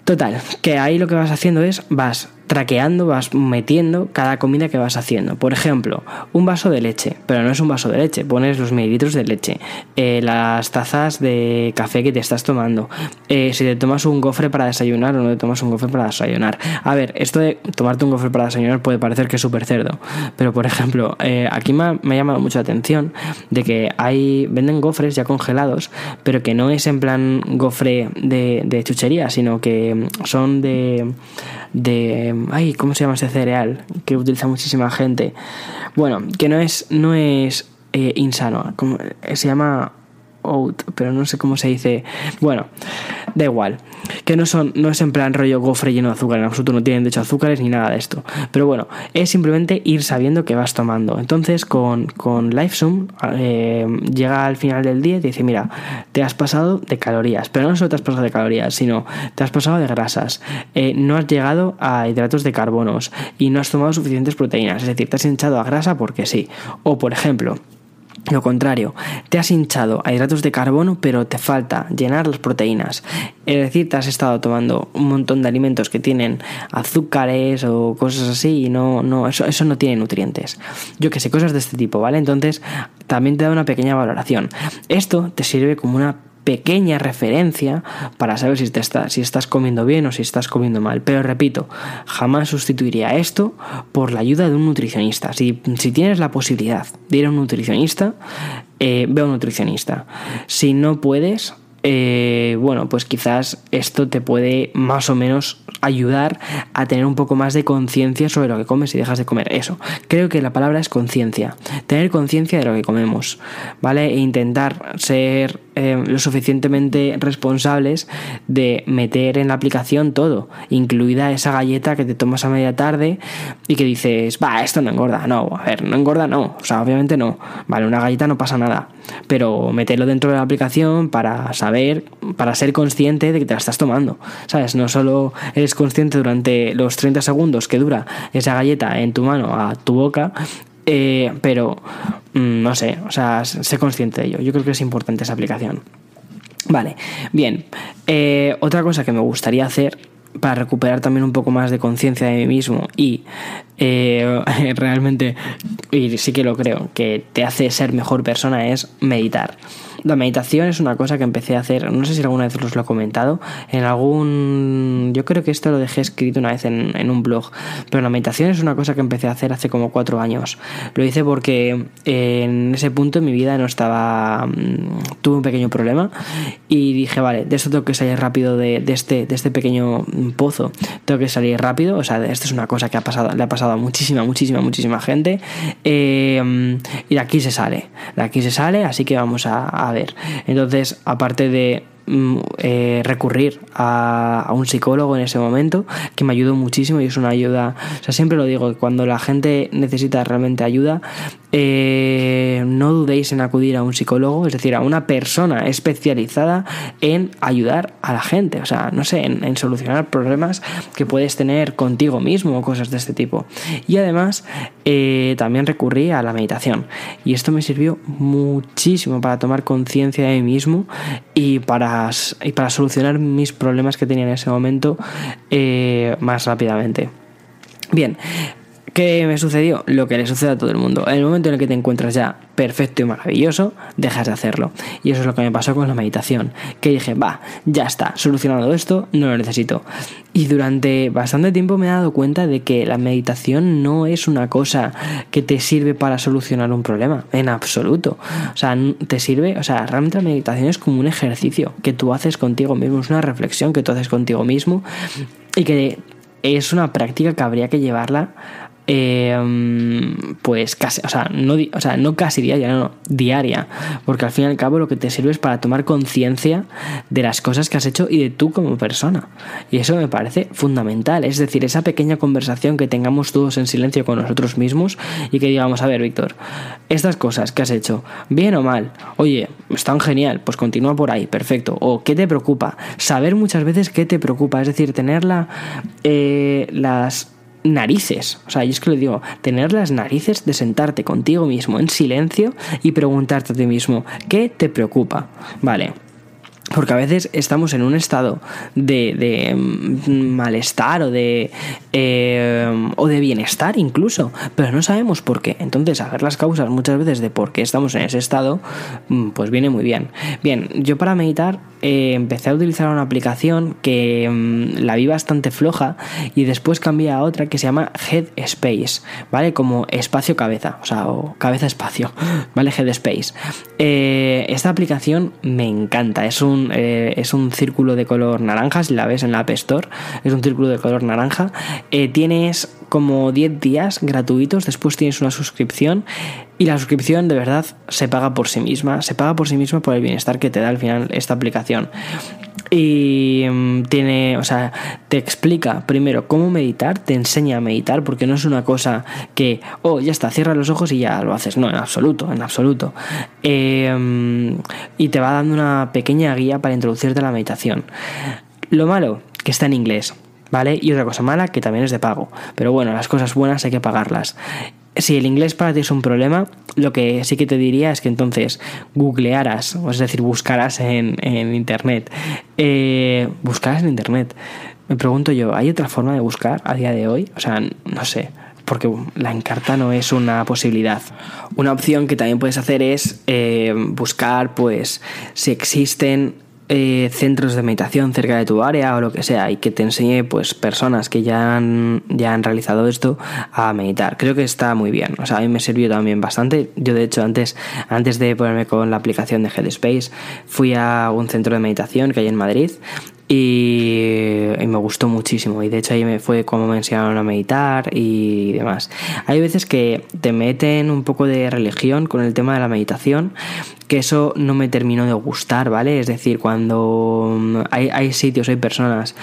total, que ahí lo que vas haciendo es vas traqueando, vas metiendo cada comida que vas haciendo. Por ejemplo, un vaso de leche, pero no es un vaso de leche, pones los mililitros de leche, eh, las tazas de café que te estás tomando, eh, si te tomas un gofre para desayunar o no te tomas un gofre para desayunar. A ver, esto de tomarte un gofre para desayunar puede parecer que es súper cerdo, pero por ejemplo, eh, aquí me ha, llamado mucho la atención de que hay venden gofres ya congelados, pero que no es en plan gofre de, de chuchería, sino que son de de ay, ¿cómo se llama ese cereal que utiliza muchísima gente? Bueno, que no es no es eh, insano, como, se llama oat, pero no sé cómo se dice. Bueno, da igual. Que no son, no es en plan rollo gofre lleno de azúcar, en absoluto no tienen de hecho azúcares ni nada de esto. Pero bueno, es simplemente ir sabiendo que vas tomando. Entonces, con, con LifeZoom, eh, llega al final del día y te dice: Mira, te has pasado de calorías, pero no solo te has pasado de calorías, sino te has pasado de grasas. Eh, no has llegado a hidratos de carbonos y no has tomado suficientes proteínas. Es decir, te has hinchado a grasa porque sí. O por ejemplo, lo contrario, te has hinchado a hidratos de carbono, pero te falta llenar las proteínas. Es decir, te has estado tomando un montón de alimentos que tienen azúcares o cosas así y no, no, eso, eso no tiene nutrientes. Yo que sé, cosas de este tipo, ¿vale? Entonces, también te da una pequeña valoración. Esto te sirve como una pequeña referencia para saber si, te si estás comiendo bien o si estás comiendo mal. Pero repito, jamás sustituiría esto por la ayuda de un nutricionista. Si, si tienes la posibilidad de ir a un nutricionista, eh, ve a un nutricionista. Si no puedes, eh, bueno, pues quizás esto te puede más o menos ayudar a tener un poco más de conciencia sobre lo que comes y dejas de comer. Eso, creo que la palabra es conciencia. Tener conciencia de lo que comemos, ¿vale? E intentar ser eh, lo suficientemente responsables de meter en la aplicación todo, incluida esa galleta que te tomas a media tarde y que dices, va, esto no engorda. No, a ver, no engorda, no. O sea, obviamente no. Vale, una galleta no pasa nada. Pero meterlo dentro de la aplicación para saber, para ser consciente de que te la estás tomando. ¿Sabes? No solo eres consciente durante los 30 segundos que dura esa galleta en tu mano a tu boca, eh, pero no sé, o sea, sé consciente de ello. Yo creo que es importante esa aplicación. Vale, bien. Eh, otra cosa que me gustaría hacer para recuperar también un poco más de conciencia de mí mismo y eh, realmente, y sí que lo creo, que te hace ser mejor persona es meditar. La meditación es una cosa que empecé a hacer, no sé si alguna vez os lo he comentado, en algún... Yo creo que esto lo dejé escrito una vez en, un blog, pero la meditación es una cosa que empecé a hacer hace como cuatro años. Lo hice porque en ese punto en mi vida no estaba... Mm, tuve un pequeño problema y dije, vale, de esto tengo que salir rápido de, este, de este pequeño pozo, tengo que salir rápido, o sea, esto es una cosa que ha pasado, le ha pasado a muchísima, muchísima, muchísima gente eh, y de aquí se sale, de aquí se sale, así que vamos a Entonces, aparte de eh, recurrir a, un psicólogo en ese momento, que me ayudó muchísimo y es una ayuda, o sea, siempre lo digo, que cuando la gente necesita realmente ayuda, eh, no dudéis en acudir a un psicólogo, es decir, a una persona especializada en ayudar a la gente, o sea, no sé, en, solucionar problemas que puedes tener contigo mismo o cosas de este tipo. Y además, eh, también recurrí a la meditación y esto me sirvió muchísimo para tomar conciencia de mí mismo y para y para solucionar mis problemas que tenía en ese momento eh, más rápidamente. Bien, ¿Qué me sucedió? Lo que le sucede a todo el mundo. En el momento en el que te encuentras ya perfecto y maravilloso, dejas de hacerlo. Y eso es lo que me pasó con la meditación. Que dije, va, ya está, solucionado esto, no lo necesito. Y durante bastante tiempo me he dado cuenta de que la meditación no es una cosa que te sirve para solucionar un problema, en absoluto. O sea, te sirve, o sea, realmente la meditación es como un ejercicio que tú haces contigo mismo, es una reflexión que tú haces contigo mismo y que es una práctica que habría que llevarla eh, pues casi, o sea, no, o sea, no casi diaria, no, diaria, porque al fin y al cabo lo que te sirve es para tomar conciencia de las cosas que has hecho y de tú como persona. Y eso me parece fundamental, es decir, esa pequeña conversación que tengamos todos en silencio con nosotros mismos y que digamos, a ver, Víctor, estas cosas que has hecho, bien o mal, oye, están genial, pues continúa por ahí, perfecto. O qué te preocupa, saber muchas veces qué te preocupa, es decir, tenerla eh, las narices. O sea, yo es que le digo, tener las narices de sentarte contigo mismo en silencio y preguntarte a ti mismo, ¿qué te preocupa? Vale. Porque a veces estamos en un estado de, mm, malestar o de, eh, o de bienestar incluso, pero no sabemos por qué. Entonces, saber las causas muchas veces de por qué estamos en ese estado, mm, pues viene muy bien. Bien, yo para meditar eh, empecé a utilizar una aplicación que mm, la vi bastante floja y después cambié a otra que se llama Headspace, ¿vale? Como espacio cabeza, o sea, o cabeza espacio, ¿vale? Headspace. Eh, esta aplicación me encanta, es un eh, es un círculo de color naranja, si la ves en la App Store, es un círculo de color naranja. Eh, tienes como 10 días gratuitos, después tienes una suscripción y la suscripción de verdad se paga por sí misma, se paga por sí misma por el bienestar que te da al final esta aplicación. Y mm, tiene, o sea, te explica primero cómo meditar, te enseña a meditar, porque no es una cosa que, oh, ya está, cierra los ojos y ya lo haces. No, en absoluto, en absoluto. Em, y te va dando una pequeña guía para introducirte a la meditación. Lo malo, que está en inglés. ¿Vale? Y otra cosa mala, que también es de pago. Pero bueno, las cosas buenas hay que pagarlas si el inglés para ti es un problema, lo que sí que te diría es que entonces googlearas, es decir, buscaras en, internet. Eh, buscaras en internet. Me pregunto yo, ¿hay otra forma de buscar a día de hoy? O sea, no sé porque la encarta no es una posibilidad. Una opción que también puedes hacer es eh, buscar, pues, si existen eh, centros de meditación cerca de tu área o lo que sea y que te enseñe pues personas que ya han, ya han realizado esto a meditar. Creo que está muy bien. O sea, a mí me sirvió también bastante. Yo de hecho antes, antes de ponerme con la aplicación de Headspace fui a un centro de meditación que hay en Madrid y, me gustó muchísimo y de hecho ahí me fue como me enseñaron a meditar y demás. Hay veces que te meten un poco de religión con el tema de la meditación que eso no me terminó de gustar, ¿vale? Es decir, cuando hay, hay sitios, hay personas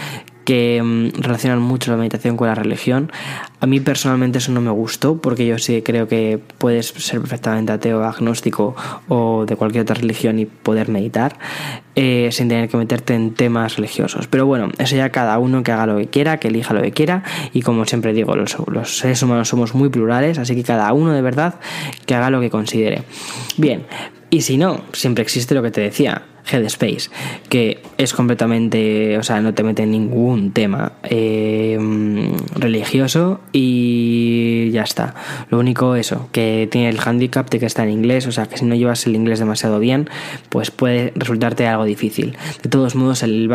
que mm, relacionan mucho la meditación con la religión. A mí personalmente eso no me gustó porque yo sí creo que puedes ser perfectamente ateo, agnóstico o de cualquier otra religión y poder meditar eh, sin tener que meterte en temas religiosos. Pero bueno, eso ya cada uno que haga lo que quiera, que elija lo que quiera y como siempre digo, los, seres humanos somos muy plurales, así que cada uno de verdad que haga lo que considere. Bien, y si no, siempre existe lo que te decía, Headspace, que es completamente, o sea, no te mete en ningún tema eh, religioso y ya está. Lo único eso, que tiene el handicap de que está en inglés, o sea, que si no llevas el inglés demasiado bien, pues puede resultarte algo difícil. De todos modos, el,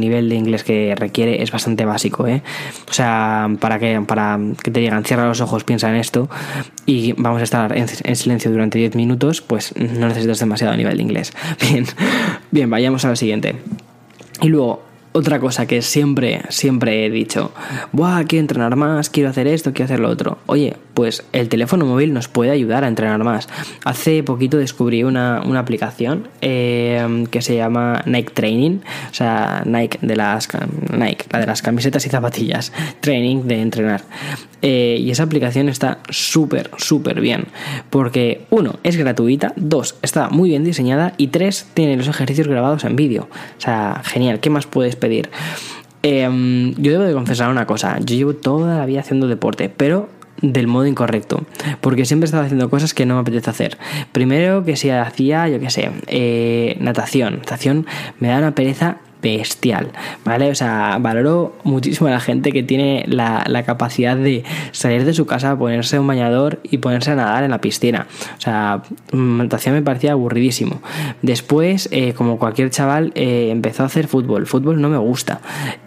nivel de inglés que requiere es bastante básico, ¿eh? O sea, para que, para que te digan, cierra los ojos, piensa en esto y vamos a estar en, en silencio durante 10 minutos, pues no necesitas demasiado nivel de inglés. Bien. Bien, vayamos a lo siguiente. Y luego, otra cosa que siempre, siempre he dicho, Buah, quiero entrenar más, quiero hacer esto, quiero hacer lo otro. Oye, pues el teléfono móvil nos puede ayudar a entrenar más. Hace poquito descubrí una, aplicación eh, que se llama Nike Training, o sea, Nike de las Nike, la de las camisetas y zapatillas, Training de entrenar. Eh, y esa aplicación está súper, súper bien, porque uno, es gratuita, dos, está muy bien diseñada y tres, tiene los ejercicios grabados en vídeo. O sea, genial, ¿qué más puedes pedir. Em, yo debo de confesar una cosa, yo llevo toda la vida haciendo deporte, pero del modo incorrecto, porque siempre estaba haciendo cosas que no me apetece hacer. Primero que si hacía, yo qué sé, eh, natación. Natación me da una pereza bestial, ¿vale? O sea, valoro muchísimo a la gente que tiene la, capacidad de salir de su casa, ponerse un bañador y ponerse a nadar en la piscina. O sea, natación me parecía aburridísimo. Después, eh, como cualquier chaval, eh, empezó a hacer fútbol. Fútbol no me gusta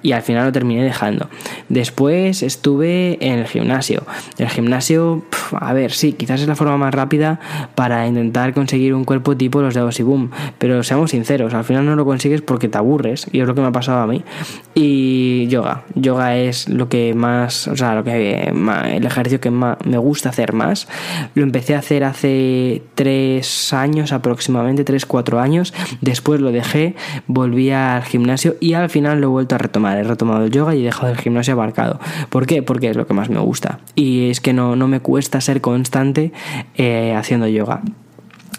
y al final lo terminé dejando. Después estuve en el gimnasio. El gimnasio, a ver, sí, quizás es la forma más rápida para intentar conseguir un cuerpo tipo los de Boom, pero seamos sinceros, al final no lo consigues porque te aburres y es lo que me ha pasado a mí. Y yoga, yoga es lo que más, o sea, lo que el ejercicio que más me gusta hacer más. Lo empecé a hacer hace tres años aproximadamente, tres, cuatro años. Después lo dejé, volví al gimnasio y al final lo he vuelto a retomar. He retomado el yoga y he dejado el gimnasio abarcado. ¿Por qué? Porque es lo que más me gusta. Y es que no, no me cuesta ser constante eh, haciendo yoga.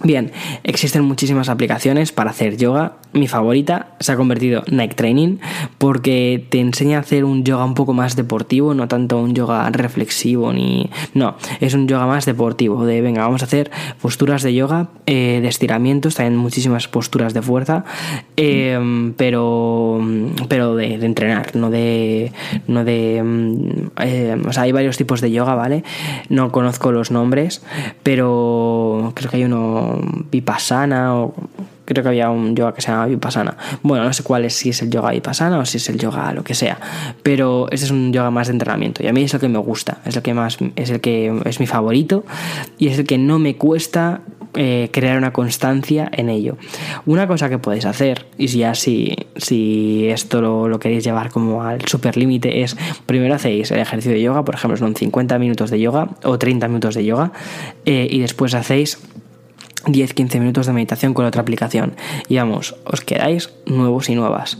Bien, existen muchísimas aplicaciones para hacer yoga. Mi favorita se ha convertido en Nike Training porque te enseña a hacer un yoga un poco más deportivo, no tanto un yoga reflexivo ni... No, es un yoga más deportivo, de venga, vamos a hacer posturas de yoga, eh, de estiramientos, también muchísimas posturas de fuerza, eh, pero, pero de, entrenar, no de... No de mm, eh, o sea, hay varios tipos de yoga, ¿vale? No conozco los nombres, pero creo que hay uno Vipassana o creo que había un yoga que se llama Vipassana. Bueno, no sé cuál es, si es el yoga Vipassana o si es el yoga lo que sea, pero este es un yoga más de entrenamiento y a mí es lo que me gusta, es el que más es el que es mi favorito y es el que no me cuesta eh, crear una constancia en ello. Una cosa que podéis hacer, y si ya si, si esto lo, queréis llevar como al super límite, es primero hacéis el ejercicio de yoga, por ejemplo, son 50 minutos de yoga o 30 minutos de yoga, eh, y después hacéis 10-15 minutos de meditación con otra aplicación. Y vamos, os quedáis nuevos y nuevas.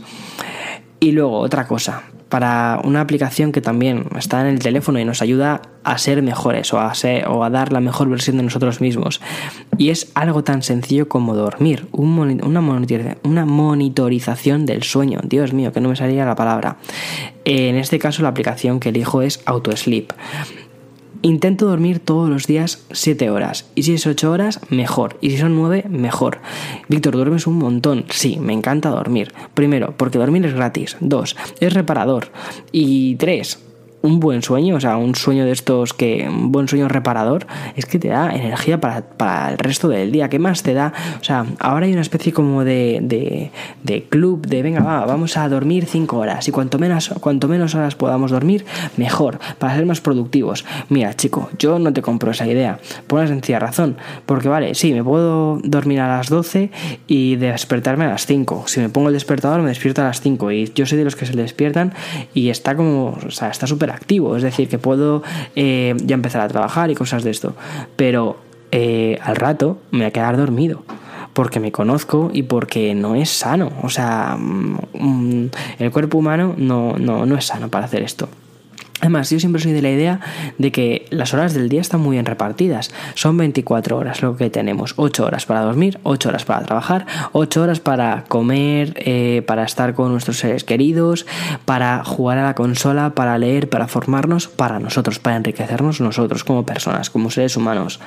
Y luego, otra cosa, para una aplicación que también está en el teléfono y nos ayuda a ser mejores o a, ser, o a dar la mejor versión de nosotros mismos. Y es algo tan sencillo como dormir, una, una monitorización del sueño. Dios mío, que no me salía la palabra. En este caso la aplicación que elijo es AutoSleep. Intento dormir todos los días 7 horas. Y si es 8 horas, mejor. Y si son 9, mejor. Víctor, ¿duermes un montón? Sí, me encanta dormir. Primero, porque dormir es gratis. Dos, es reparador. Y tres, un buen sueño, o sea, un sueño de estos que, un buen sueño reparador, es que te da energía para, el resto del día. ¿Qué más te da? O sea, ahora hay una especie como de, de, de club de, venga, va, vamos a dormir 5 horas y cuanto menos, cuanto menos horas podamos dormir, mejor, para ser más productivos. Mira, chico, yo no te compro esa idea, por una sencilla razón, porque vale, sí, me puedo dormir a las 12 y despertarme a las 5. Si me pongo el despertador, me despierto a las 5 y yo soy de los que se despiertan y está como, o sea, está súper activo, es decir, que puedo eh, ya empezar a trabajar y cosas de esto, pero eh, al rato me voy a quedar dormido porque me conozco y porque no es sano, o sea, mm, mm, el cuerpo humano no, no, no es sano para hacer esto. Además, yo siempre soy de la idea de que las horas del día están muy bien repartidas. Son 24 horas lo que tenemos. 8 horas para dormir, 8 horas para trabajar, 8 horas para comer, eh, para estar con nuestros seres queridos, para jugar a la consola, para leer, para formarnos, para nosotros, para enriquecernos nosotros como personas, como seres humanos.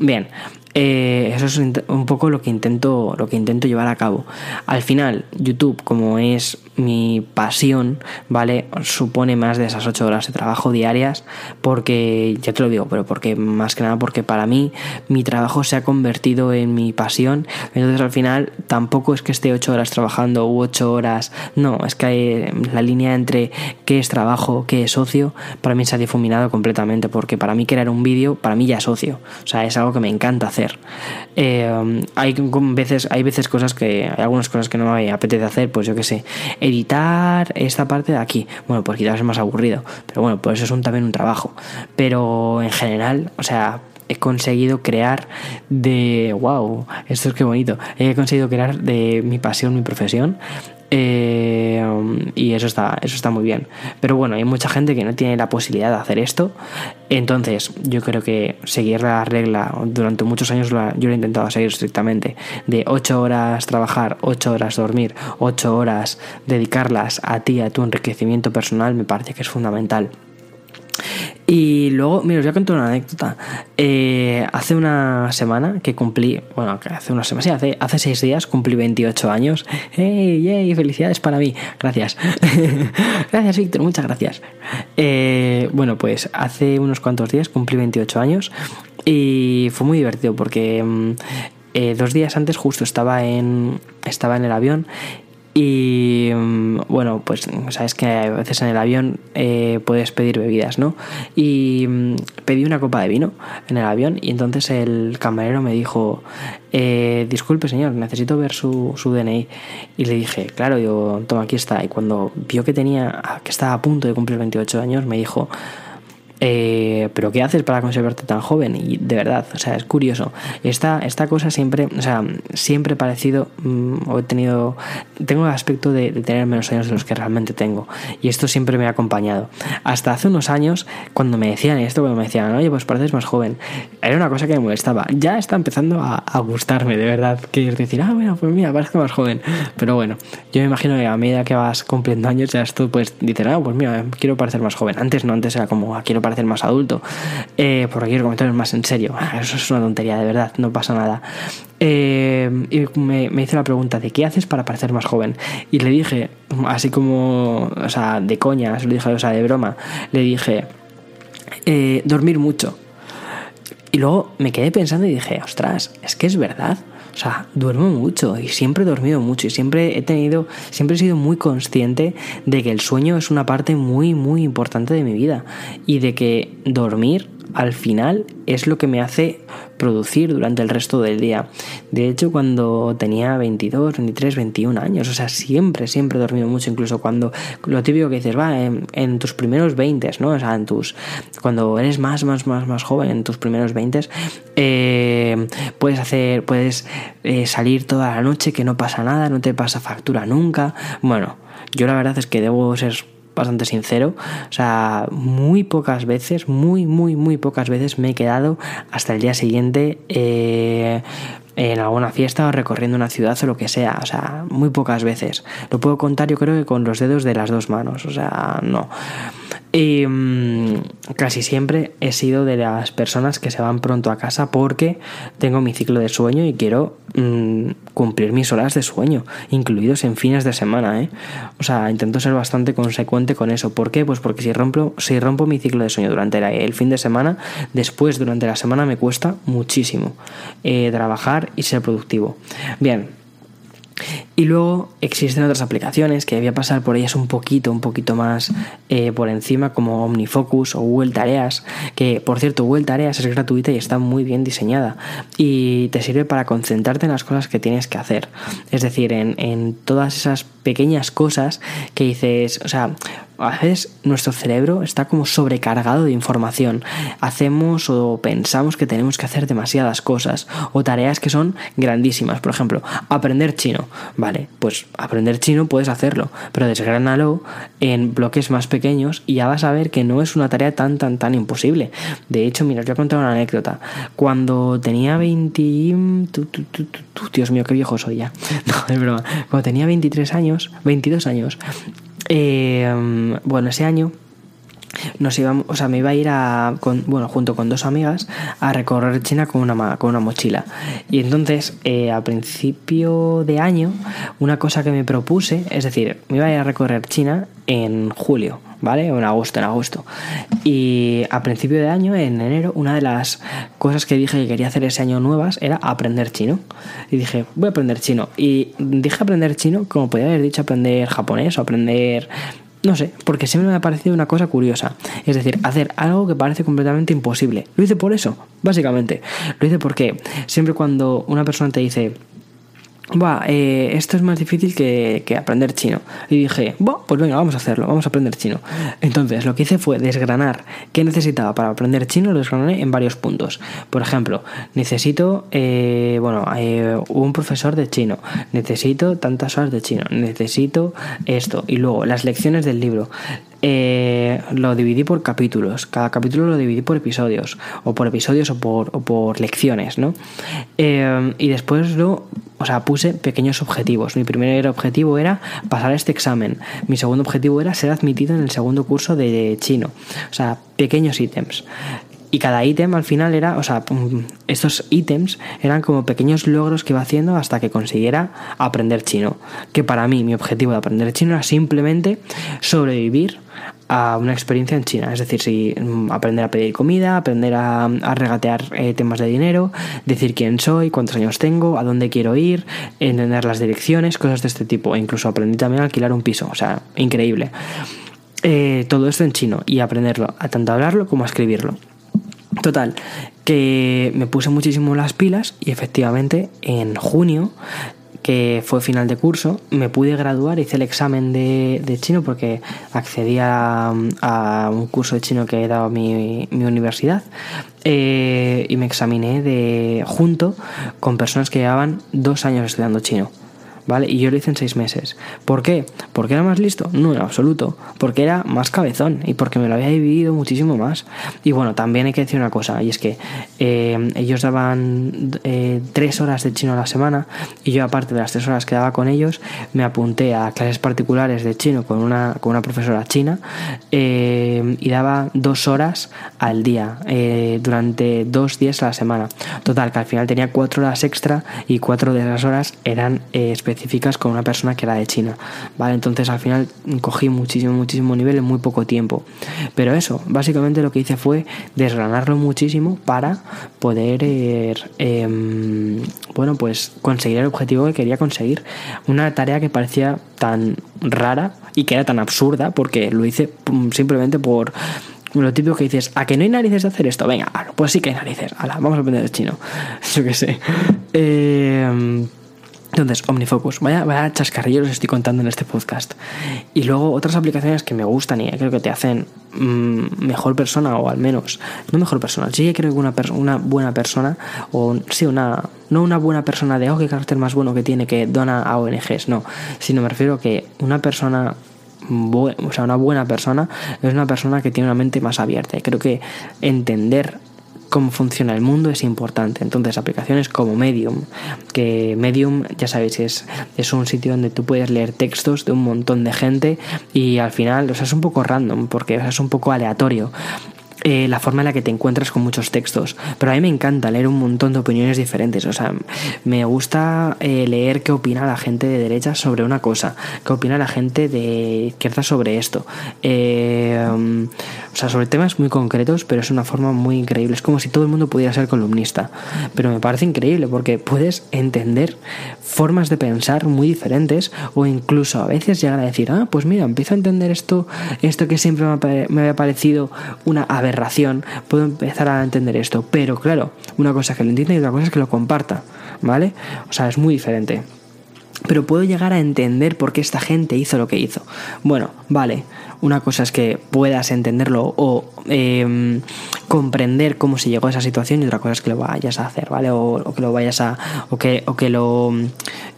Bien, eh, eso es un poco lo que intento lo que intento llevar a cabo. Al final YouTube como es mi pasión vale supone más de esas 8 horas de trabajo diarias porque ya te lo digo pero porque más que nada porque para mí mi trabajo se ha convertido en mi pasión. Entonces al final tampoco es que esté 8 horas trabajando u 8 horas no es que hay la línea entre qué es trabajo qué es ocio para mí se ha difuminado completamente porque para mí crear un vídeo para mí ya es ocio. O sea es algo que me encanta hacer eh, hay veces, hay veces cosas que, hay algunas cosas que no me apetece hacer, pues yo que sé, editar esta parte de aquí. Bueno, pues quizás es más aburrido, pero bueno, pues eso es también un trabajo. Pero en general, o sea, he conseguido crear de wow, esto es que bonito. He conseguido crear de mi pasión, mi profesión, eh, y eso está, eso está muy bien. Pero bueno, hay mucha gente que no tiene la posibilidad de hacer esto. Entonces, yo creo que seguir la regla durante muchos años yo lo he intentado seguir estrictamente. De 8 horas trabajar, 8 horas dormir, 8 horas dedicarlas a ti, a tu enriquecimiento personal, me parece que es fundamental. Y luego, mira, os voy a contar una anécdota. Eh, hace una semana que cumplí, bueno, hace una semana, sí, hace, hace seis días cumplí 28 años. ¡Hey, yay! ¡Felicidades para mí! Gracias. gracias, Víctor, muchas gracias. Eh, bueno, pues hace unos cuantos días cumplí 28 años y fue muy divertido porque mm, eh, dos días antes justo estaba en, estaba en el avión y mm, bueno, pues sabes que a veces en el avión eh, puedes pedir bebidas, ¿no? Y mm, pedí una copa de vino en el avión y entonces el camarero me dijo, eh, disculpe señor, necesito ver su, su, DNI. Y le dije, claro, yo, toma, aquí está. Y cuando vio que tenía, que estaba a punto de cumplir 28 años, me dijo, eh, pero ¿qué haces para conservarte tan joven? Y de verdad, o sea, es curioso. Esta, esta cosa siempre, o sea, siempre he parecido, mm, o he tenido, tengo el aspecto de, tener menos años de los que realmente tengo. Y esto siempre me ha acompañado. Hasta hace unos años, cuando me decían esto, cuando me decían, oye, pues pareces más joven, era una cosa que me molestaba. Ya está empezando a, gustarme, de verdad. Que es decir, ah, bueno, pues mira, parezco más joven. Pero bueno, yo me imagino que a medida que vas cumpliendo años, ya esto, pues dices, ah, pues mira, quiero parecer más joven. Antes no, antes era como, ah, quiero parecer parecer más adulto, eh, porque quiero comentar más en serio. Ah, eso es una tontería, de verdad, no pasa nada. Eh, y me, hizo la pregunta de qué haces para parecer más joven. Y le dije, así como, o sea, de coña, se lo dije, o sea, de broma, le dije, eh, dormir mucho. Y luego me quedé pensando y dije, ostras, es que es verdad. O sea, duermo mucho y siempre he dormido mucho y siempre he tenido, siempre he sido muy consciente de que el sueño es una parte muy, muy importante de mi vida y de que dormir al final es lo que me hace producir durante el resto del día. De hecho, cuando tenía 22, 23, 21 años, o sea, siempre, siempre he dormido mucho, incluso cuando lo típico que dices, va, en, tus primeros 20, ¿no? O sea, en tus, cuando eres más, más, más, más joven, en tus primeros 20, eh, puedes hacer, puedes eh, salir toda la noche que no pasa nada, no te pasa factura nunca. Bueno, yo la verdad es que debo ser bastante sincero. O sea, muy pocas veces, muy, muy, muy pocas veces me he quedado hasta el día siguiente eh, en alguna fiesta o recorriendo una ciudad o lo que sea. O sea, muy pocas veces. Lo puedo contar yo creo que con los dedos de las dos manos. O sea, no. Mm, casi siempre he sido de las personas que se van pronto a casa porque tengo mi ciclo de sueño y quiero mm, cumplir mis horas de sueño, incluidos en fines de semana. ¿eh? O sea, intento ser bastante consecuente con eso. ¿Por qué? Pues porque si rompo, si rompo mi ciclo de sueño durante el fin de semana, después durante la semana me cuesta muchísimo eh, trabajar y ser productivo. Bien. Y luego existen otras aplicaciones que voy a pasar por ellas un poquito, un poquito más eh, por encima, como OmniFocus o Google Tareas, que por cierto Google Tareas es gratuita y está muy bien diseñada y te sirve para concentrarte en las cosas que tienes que hacer. Es decir, en, en todas esas pequeñas cosas que dices, o sea, a veces nuestro cerebro está como sobrecargado de información. Hacemos o pensamos que tenemos que hacer demasiadas cosas o tareas que son grandísimas. Por ejemplo, aprender chino. Vale, pues aprender chino puedes hacerlo, pero desgránalo en bloques más pequeños y ya vas a ver que no es una tarea tan, tan, tan imposible. De hecho, mira, os voy a contar una anécdota. Cuando tenía 20... Dios mío, qué viejo soy ya. No, es broma. Cuando tenía 23 años, 22 años, eh, bueno, ese año nos íbamos, o sea, me iba a ir a, con, bueno, junto con dos amigas a recorrer China con una, con una mochila. Y entonces, eh, a principio de año, una cosa que me propuse, es decir, me iba a ir a recorrer China en julio, ¿vale? En agosto, en agosto. Y a principio de año, en enero, una de las cosas que dije que quería hacer ese año nuevas era aprender chino. Y dije, voy a aprender chino. Y dije aprender chino como podría haber dicho aprender japonés o aprender no sé, porque siempre me ha parecido una cosa curiosa. Es decir, hacer algo que parece completamente imposible. Lo hice por eso, básicamente. Lo hice porque siempre cuando una persona te dice, Buah, eh, esto es más difícil que, aprender chino. Y dije, Buah, pues venga, vamos a hacerlo, vamos a aprender chino. Entonces, lo que hice fue desgranar qué necesitaba para aprender chino, lo desgrané en varios puntos. Por ejemplo, necesito, eh, bueno, eh, un profesor de chino, necesito tantas horas de chino, necesito esto. Y luego, las lecciones del libro eh, lo dividí por capítulos. Cada capítulo lo dividí por episodios, o por episodios o por, lecciones, ¿no? Eh, y después lo, o sea, puse pequeños objetivos. Mi primer objetivo era pasar este examen. Mi segundo objetivo era ser admitido en el segundo curso de chino. O sea, pequeños ítems. Y cada ítem al final era, o sea, estos ítems eran como pequeños logros que iba haciendo hasta que consiguiera aprender chino. Que para mí mi objetivo de aprender chino era simplemente sobrevivir a una experiencia en China. Es decir, si mm, aprender a pedir comida, aprender a, regatear eh, temas de dinero, decir quién soy, cuántos años tengo, a dónde quiero ir, entender las direcciones, cosas de este tipo. E incluso aprendí también a alquilar un piso. O sea, increíble. Eh, todo esto en chino y aprenderlo, a tanto hablarlo como a escribirlo. Total, que me puse muchísimo las pilas y efectivamente en junio, que fue final de curso, me pude graduar, hice el examen de, chino porque accedí a, un curso de chino que he dado mi, mi universidad eh, y me examiné de junto con personas que llevaban dos años estudiando chino. ¿Vale? Y yo lo hice en seis meses. ¿Por qué? ¿Porque era más listo? No, en absoluto. Porque era más cabezón y porque me lo había dividido muchísimo más. Y bueno, también hay que decir una cosa, y es que eh, ellos daban eh, tres horas de chino a la semana y yo aparte de las tres horas que daba con ellos, me apunté a clases particulares de chino con una, con una profesora china eh, y daba dos horas al día durante dos días a la semana. Total, que al final tenía cuatro horas extra y cuatro de esas horas eran especiales con una persona que era de China, ¿vale? Entonces al final cogí muchísimo, muchísimo nivel en muy poco tiempo. Pero eso, básicamente lo que hice fue desgranarlo muchísimo para poder, eh, em, bueno, pues conseguir el objetivo que quería conseguir. Una tarea que parecía tan rara y que era tan absurda porque lo hice mm, simplemente por lo típico que dices, ¿a que no hay narices de hacer esto? Venga, pues sí que hay narices. vamos a aprender el chino. Yo qué sé. Eh, entonces, OmniFocus, vaya, vaya chascarrillo os estoy contando en este podcast. Y luego otras aplicaciones que me gustan y creo que te hacen mm, mejor persona o al menos, no mejor persona, sí que creo que una, una buena persona o sí, una, no una buena persona de, oh, qué carácter más bueno que tiene que dona a ONGs, no, sino me refiero a que una persona o sea, una buena persona es una persona que tiene una mente más abierta. Creo que entender cómo funciona el mundo es importante. Entonces, aplicaciones como Medium, que Medium, ya sabéis, es, es un sitio donde tú puedes leer textos de un montón de gente y al final, o sea, es un poco random, porque es un poco aleatorio. Eh, la forma en la que te encuentras con muchos textos. Pero a mí me encanta leer un montón de opiniones diferentes. O sea, me gusta eh, leer qué opina la gente de derecha sobre una cosa, qué opina la gente de izquierda sobre esto. Eh, o sea, sobre temas muy concretos, pero es una forma muy increíble. Es como si todo el mundo pudiera ser columnista. Pero me parece increíble porque puedes entender formas de pensar muy diferentes o incluso a veces llegar a decir, ah, pues mira, empiezo a entender esto, esto que siempre me, había parecido una aberración, puedo empezar a entender esto. Pero claro, una cosa es que lo entienda y otra cosa es que lo comparta, ¿vale? O sea, es muy diferente pero puedo llegar a entender por qué esta gente hizo lo que hizo. Bueno, vale, una cosa es que puedas entenderlo o em, comprender cómo se llegó a esa situación y otra cosa es que lo vayas a hacer, ¿vale? O, que lo vayas a... o que, o que lo...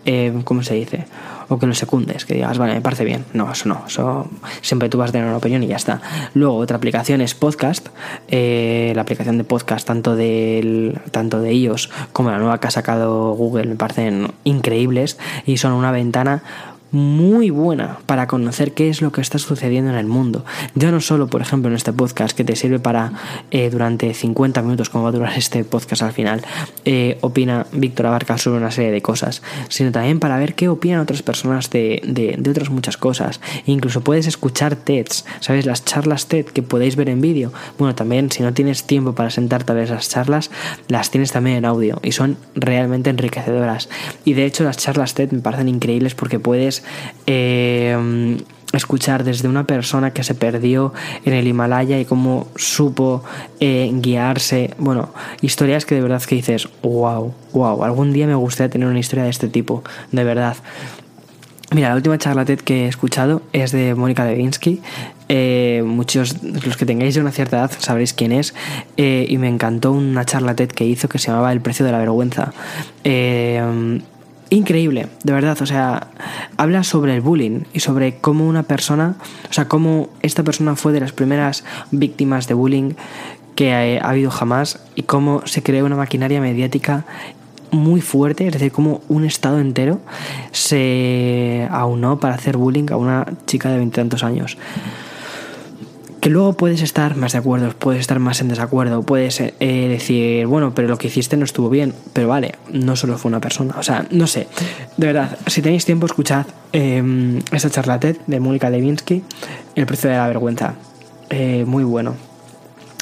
Em, ¿Cómo se dice? O que lo secundes, que digas, vale, me parece bien. No, eso no, eso siempre tú vas a tener una opinión y ya está. Luego, otra aplicación es Podcast, eh, la aplicación de podcast tanto, del, tanto de ellos como la nueva que ha sacado Google me parecen increíbles y son una ventana muy buena para conocer qué es lo que está sucediendo en el mundo. Ya no solo, por ejemplo, en este podcast que te sirve para eh, durante 50 minutos, como va a durar este podcast al final, eh, opina Víctor Abarca sobre una serie de cosas, sino también para ver qué opinan otras personas de, de, otras muchas cosas. incluso puedes escuchar TEDs, ¿sabes? Las charlas TED que podéis ver en vídeo. Bueno, también si no tienes tiempo para sentarte a ver esas charlas, las tienes también en audio y son realmente enriquecedoras. Y de hecho las charlas TED me parecen increíbles porque puedes eh, escuchar desde una persona que se perdió en el Himalaya y cómo supo eh, guiarse. Bueno, historias que de verdad que dices, wow, wow, algún día me gustaría tener una historia de este tipo, de verdad. Mira, la última charla TED que he escuchado es de Mónica Levinsky. Eh, muchos, los que tengáis de una cierta edad, sabréis quién es. y me encantó una charla TED que hizo que se llamaba El precio de la vergüenza increíble, de verdad. O sea, habla sobre el bullying y sobre cómo una persona, o sea, cómo esta persona fue de las primeras víctimas de bullying que ha, habido jamás y cómo se creó una maquinaria mediática muy fuerte, es decir, cómo un estado entero se aunó para hacer bullying a una chica de veintitantos años que luego puedes estar más de acuerdo, puedes estar más en desacuerdo, puedes eh, decir, bueno, pero lo que hiciste no estuvo bien, pero vale, no solo fue una persona, o sea, no sé, de verdad, si tenéis tiempo, escuchad eh, esta charla TED de Mónica Levinsky, El precio de la vergüenza, eh, muy bueno.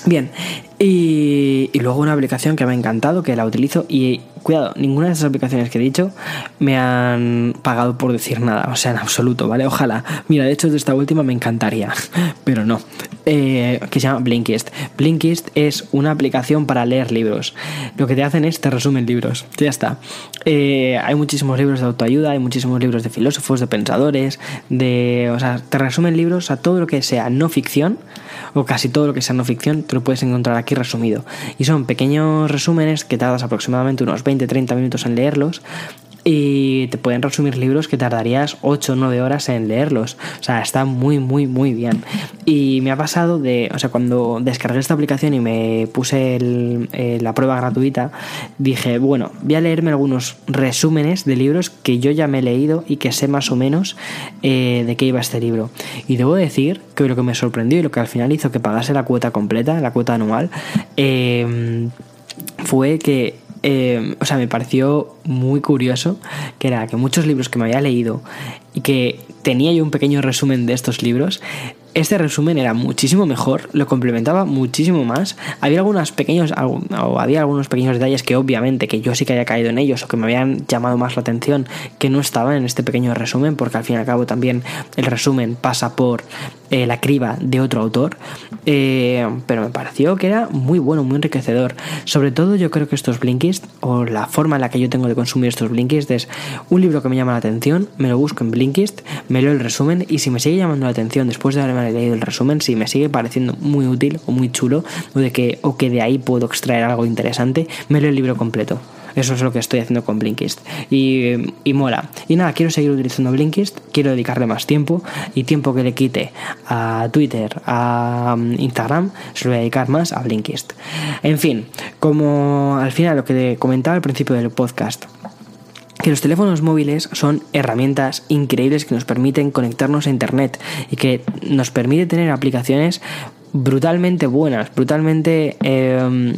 Bien, y, y, luego una aplicación que me ha encantado, que la utilizo y cuidado, ninguna de esas aplicaciones que he dicho me han pagado por decir nada, o sea, en absoluto, ¿vale? Ojalá. Mira, de hecho, de esta última me encantaría, pero no. Eh, que se llama Blinkist. Blinkist es una aplicación para leer libros. Lo que te hacen es te resumen libros. Ya está. Eh, hay muchísimos libros de autoayuda, hay muchísimos libros de filósofos, de pensadores, de. O sea, te resumen libros a todo lo que sea no ficción o casi todo lo que sea no ficción, te lo puedes encontrar aquí resumido. Y son pequeños resúmenes que tardas aproximadamente unos 20-30 minutos en leerlos y te pueden resumir libros que tardarías 8 o 9 horas en leerlos. O sea, está muy, muy, muy bien. Y me ha pasado de, o sea, cuando descargué esta aplicación y me puse eh, la prueba gratuita, dije, bueno, voy a leerme algunos resúmenes de libros que yo ya me he leído y que sé más o menos eh, de qué iba este libro. Y debo decir que lo que me sorprendió y lo que al final hizo que pagase la cuota completa, la cuota anual, eh, fue que eh, o sea, me pareció muy curioso, que era que muchos libros que me había leído y que tenía yo un pequeño resumen de estos libros, este resumen era muchísimo mejor, lo complementaba muchísimo más. Había algunos pequeños, había algunos pequeños detalles que obviamente que yo sí que había caído en ellos o que me habían llamado más la atención que no estaban en este pequeño resumen, porque al fin y al cabo también el resumen pasa por eh, la criba de otro autor. Eh, pero me pareció que era muy bueno, muy enriquecedor. Sobre todo yo creo que estos Blinkist, o la forma en la que yo tengo de consumir estos Blinkist, es un libro que me llama la atención, me lo busco en Blinkist, me leo el resumen y si me sigue llamando la atención después de haberme he leído el resumen, si me sigue pareciendo muy útil o muy chulo, o de que, o que de ahí puedo extraer algo interesante, me leo el libro completo. Eso es lo que estoy haciendo con Blinkist. Y, y, mola. Y nada, quiero seguir utilizando Blinkist, quiero dedicarle más tiempo y tiempo que le quite a Twitter, a um, Instagram, se lo voy a dedicar más a Blinkist. En fin, como al final lo que comentaba al principio del podcast, que los teléfonos móviles son herramientas increíbles que nos permiten conectarnos a Internet y que nos permite tener aplicaciones brutalmente buenas, brutalmente eh,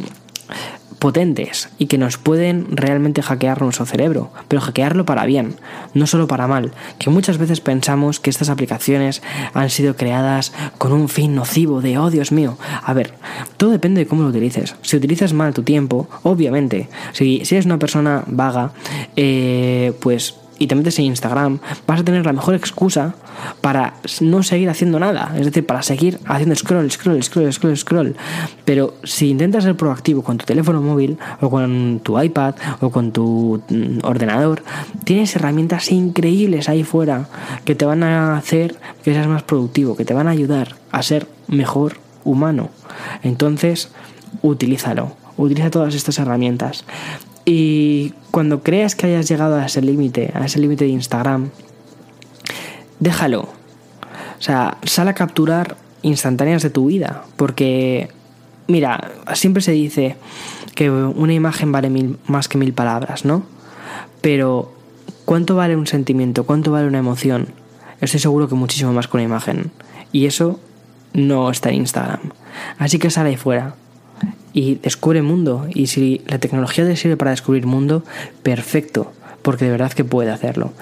potentes y que nos pueden realmente hackear nuestro cerebro, pero hackearlo para bien, no solo para mal, que muchas veces pensamos que estas aplicaciones han sido creadas con un fin nocivo de, oh Dios mío, a ver, todo depende de cómo lo utilices. Si utilizas mal tu tiempo, obviamente, si, si eres una persona vaga, eh, pues y te metes en Instagram, vas a tener la mejor excusa para no seguir haciendo nada. Es decir, para seguir haciendo scroll, scroll, scroll, scroll, scroll. Pero si intentas ser proactivo con tu teléfono móvil o con tu iPad o con tu mm, ordenador, tienes herramientas increíbles ahí fuera que te van a hacer que seas más productivo, que te van a ayudar a ser mejor humano. Entonces, utilízalo. Utiliza todas estas herramientas. Y cuando creas que hayas llegado a ese límite, a ese límite de Instagram, déjalo. O sea, sal a capturar instantáneas de tu vida. Porque, mira, siempre se dice que una imagen vale mil, más que mil palabras, ¿no? Pero, ¿cuánto vale un sentimiento? ¿Cuánto vale una emoción? Estoy seguro que muchísimo más que una imagen. Y eso no está en Instagram. Así que sal ahí fuera y descubre mundo. Y si la tecnología te sirve para descubrir mundo, perfecto porque de verdad que puede hacerlo.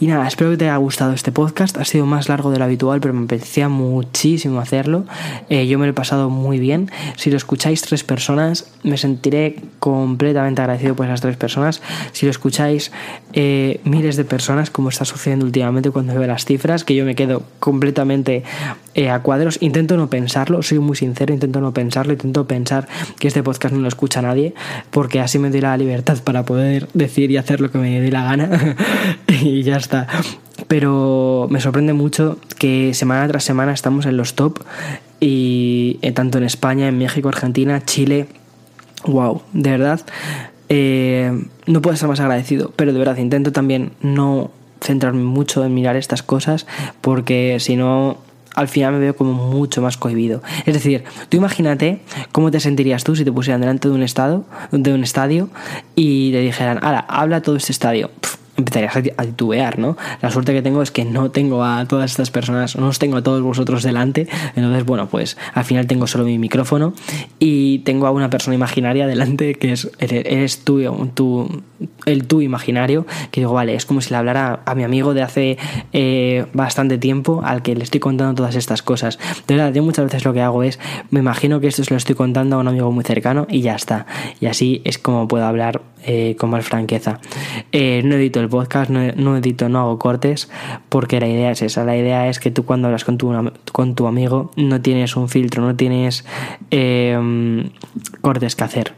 Y nada, espero que te haya gustado este podcast. Ha sido más largo de lo habitual, pero me apetecía muchísimo hacerlo. Eh, yo me lo he pasado muy bien. Si lo escucháis tres personas, me sentiré completamente agradecido por esas tres personas. Si lo escucháis eh, miles de personas, como está sucediendo últimamente cuando veo las cifras, que yo me quedo completamente eh, a cuadros. Intento no pensarlo, soy muy sincero, intento no pensarlo, intento pensar que este podcast no lo escucha nadie, porque así me doy la libertad para poder decir y hacer lo que me me la gana y ya está. Pero me sorprende mucho que semana tras semana estamos en los top y eh, tanto en España, en México, Argentina, Chile. Wow, de verdad. Eh, no puedo estar más agradecido, pero de verdad intento también no centrarme mucho en mirar estas cosas porque si no al final me veo como mucho más cohibido. Es decir, tú imagínate cómo te sentirías tú si te pusieran delante de un estado, de un estadio y te dijeran, ahora, habla todo este estadio empezarías a titubear, ¿no? La suerte que tengo es que no tengo a todas estas personas, no os tengo a todos vosotros delante, entonces, bueno, pues al final tengo solo mi micrófono y tengo a una persona imaginaria delante que es, eres tú, tú el tú imaginario, que digo, vale, es como si le hablara a mi amigo de hace eh, bastante tiempo al que le estoy contando todas estas cosas. De verdad, yo muchas veces lo que hago es, me imagino que esto se lo estoy contando a un amigo muy cercano y ya está. Y así es como puedo hablar eh, con más franqueza. Eh, no edito el podcast, no, edito, no hago cortes, porque la idea es esa. La idea es que tú cuando hablas con tu, con tu amigo no tienes un filtro, no tienes em, cortes que hacer.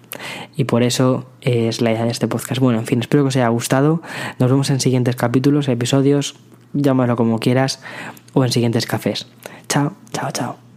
Y por eso es la idea de este podcast. Bueno, en fin, espero que os haya gustado. Nos vemos en siguientes capítulos, episodios, llámalo como quieras, o en siguientes cafés. Chao, chao, chao.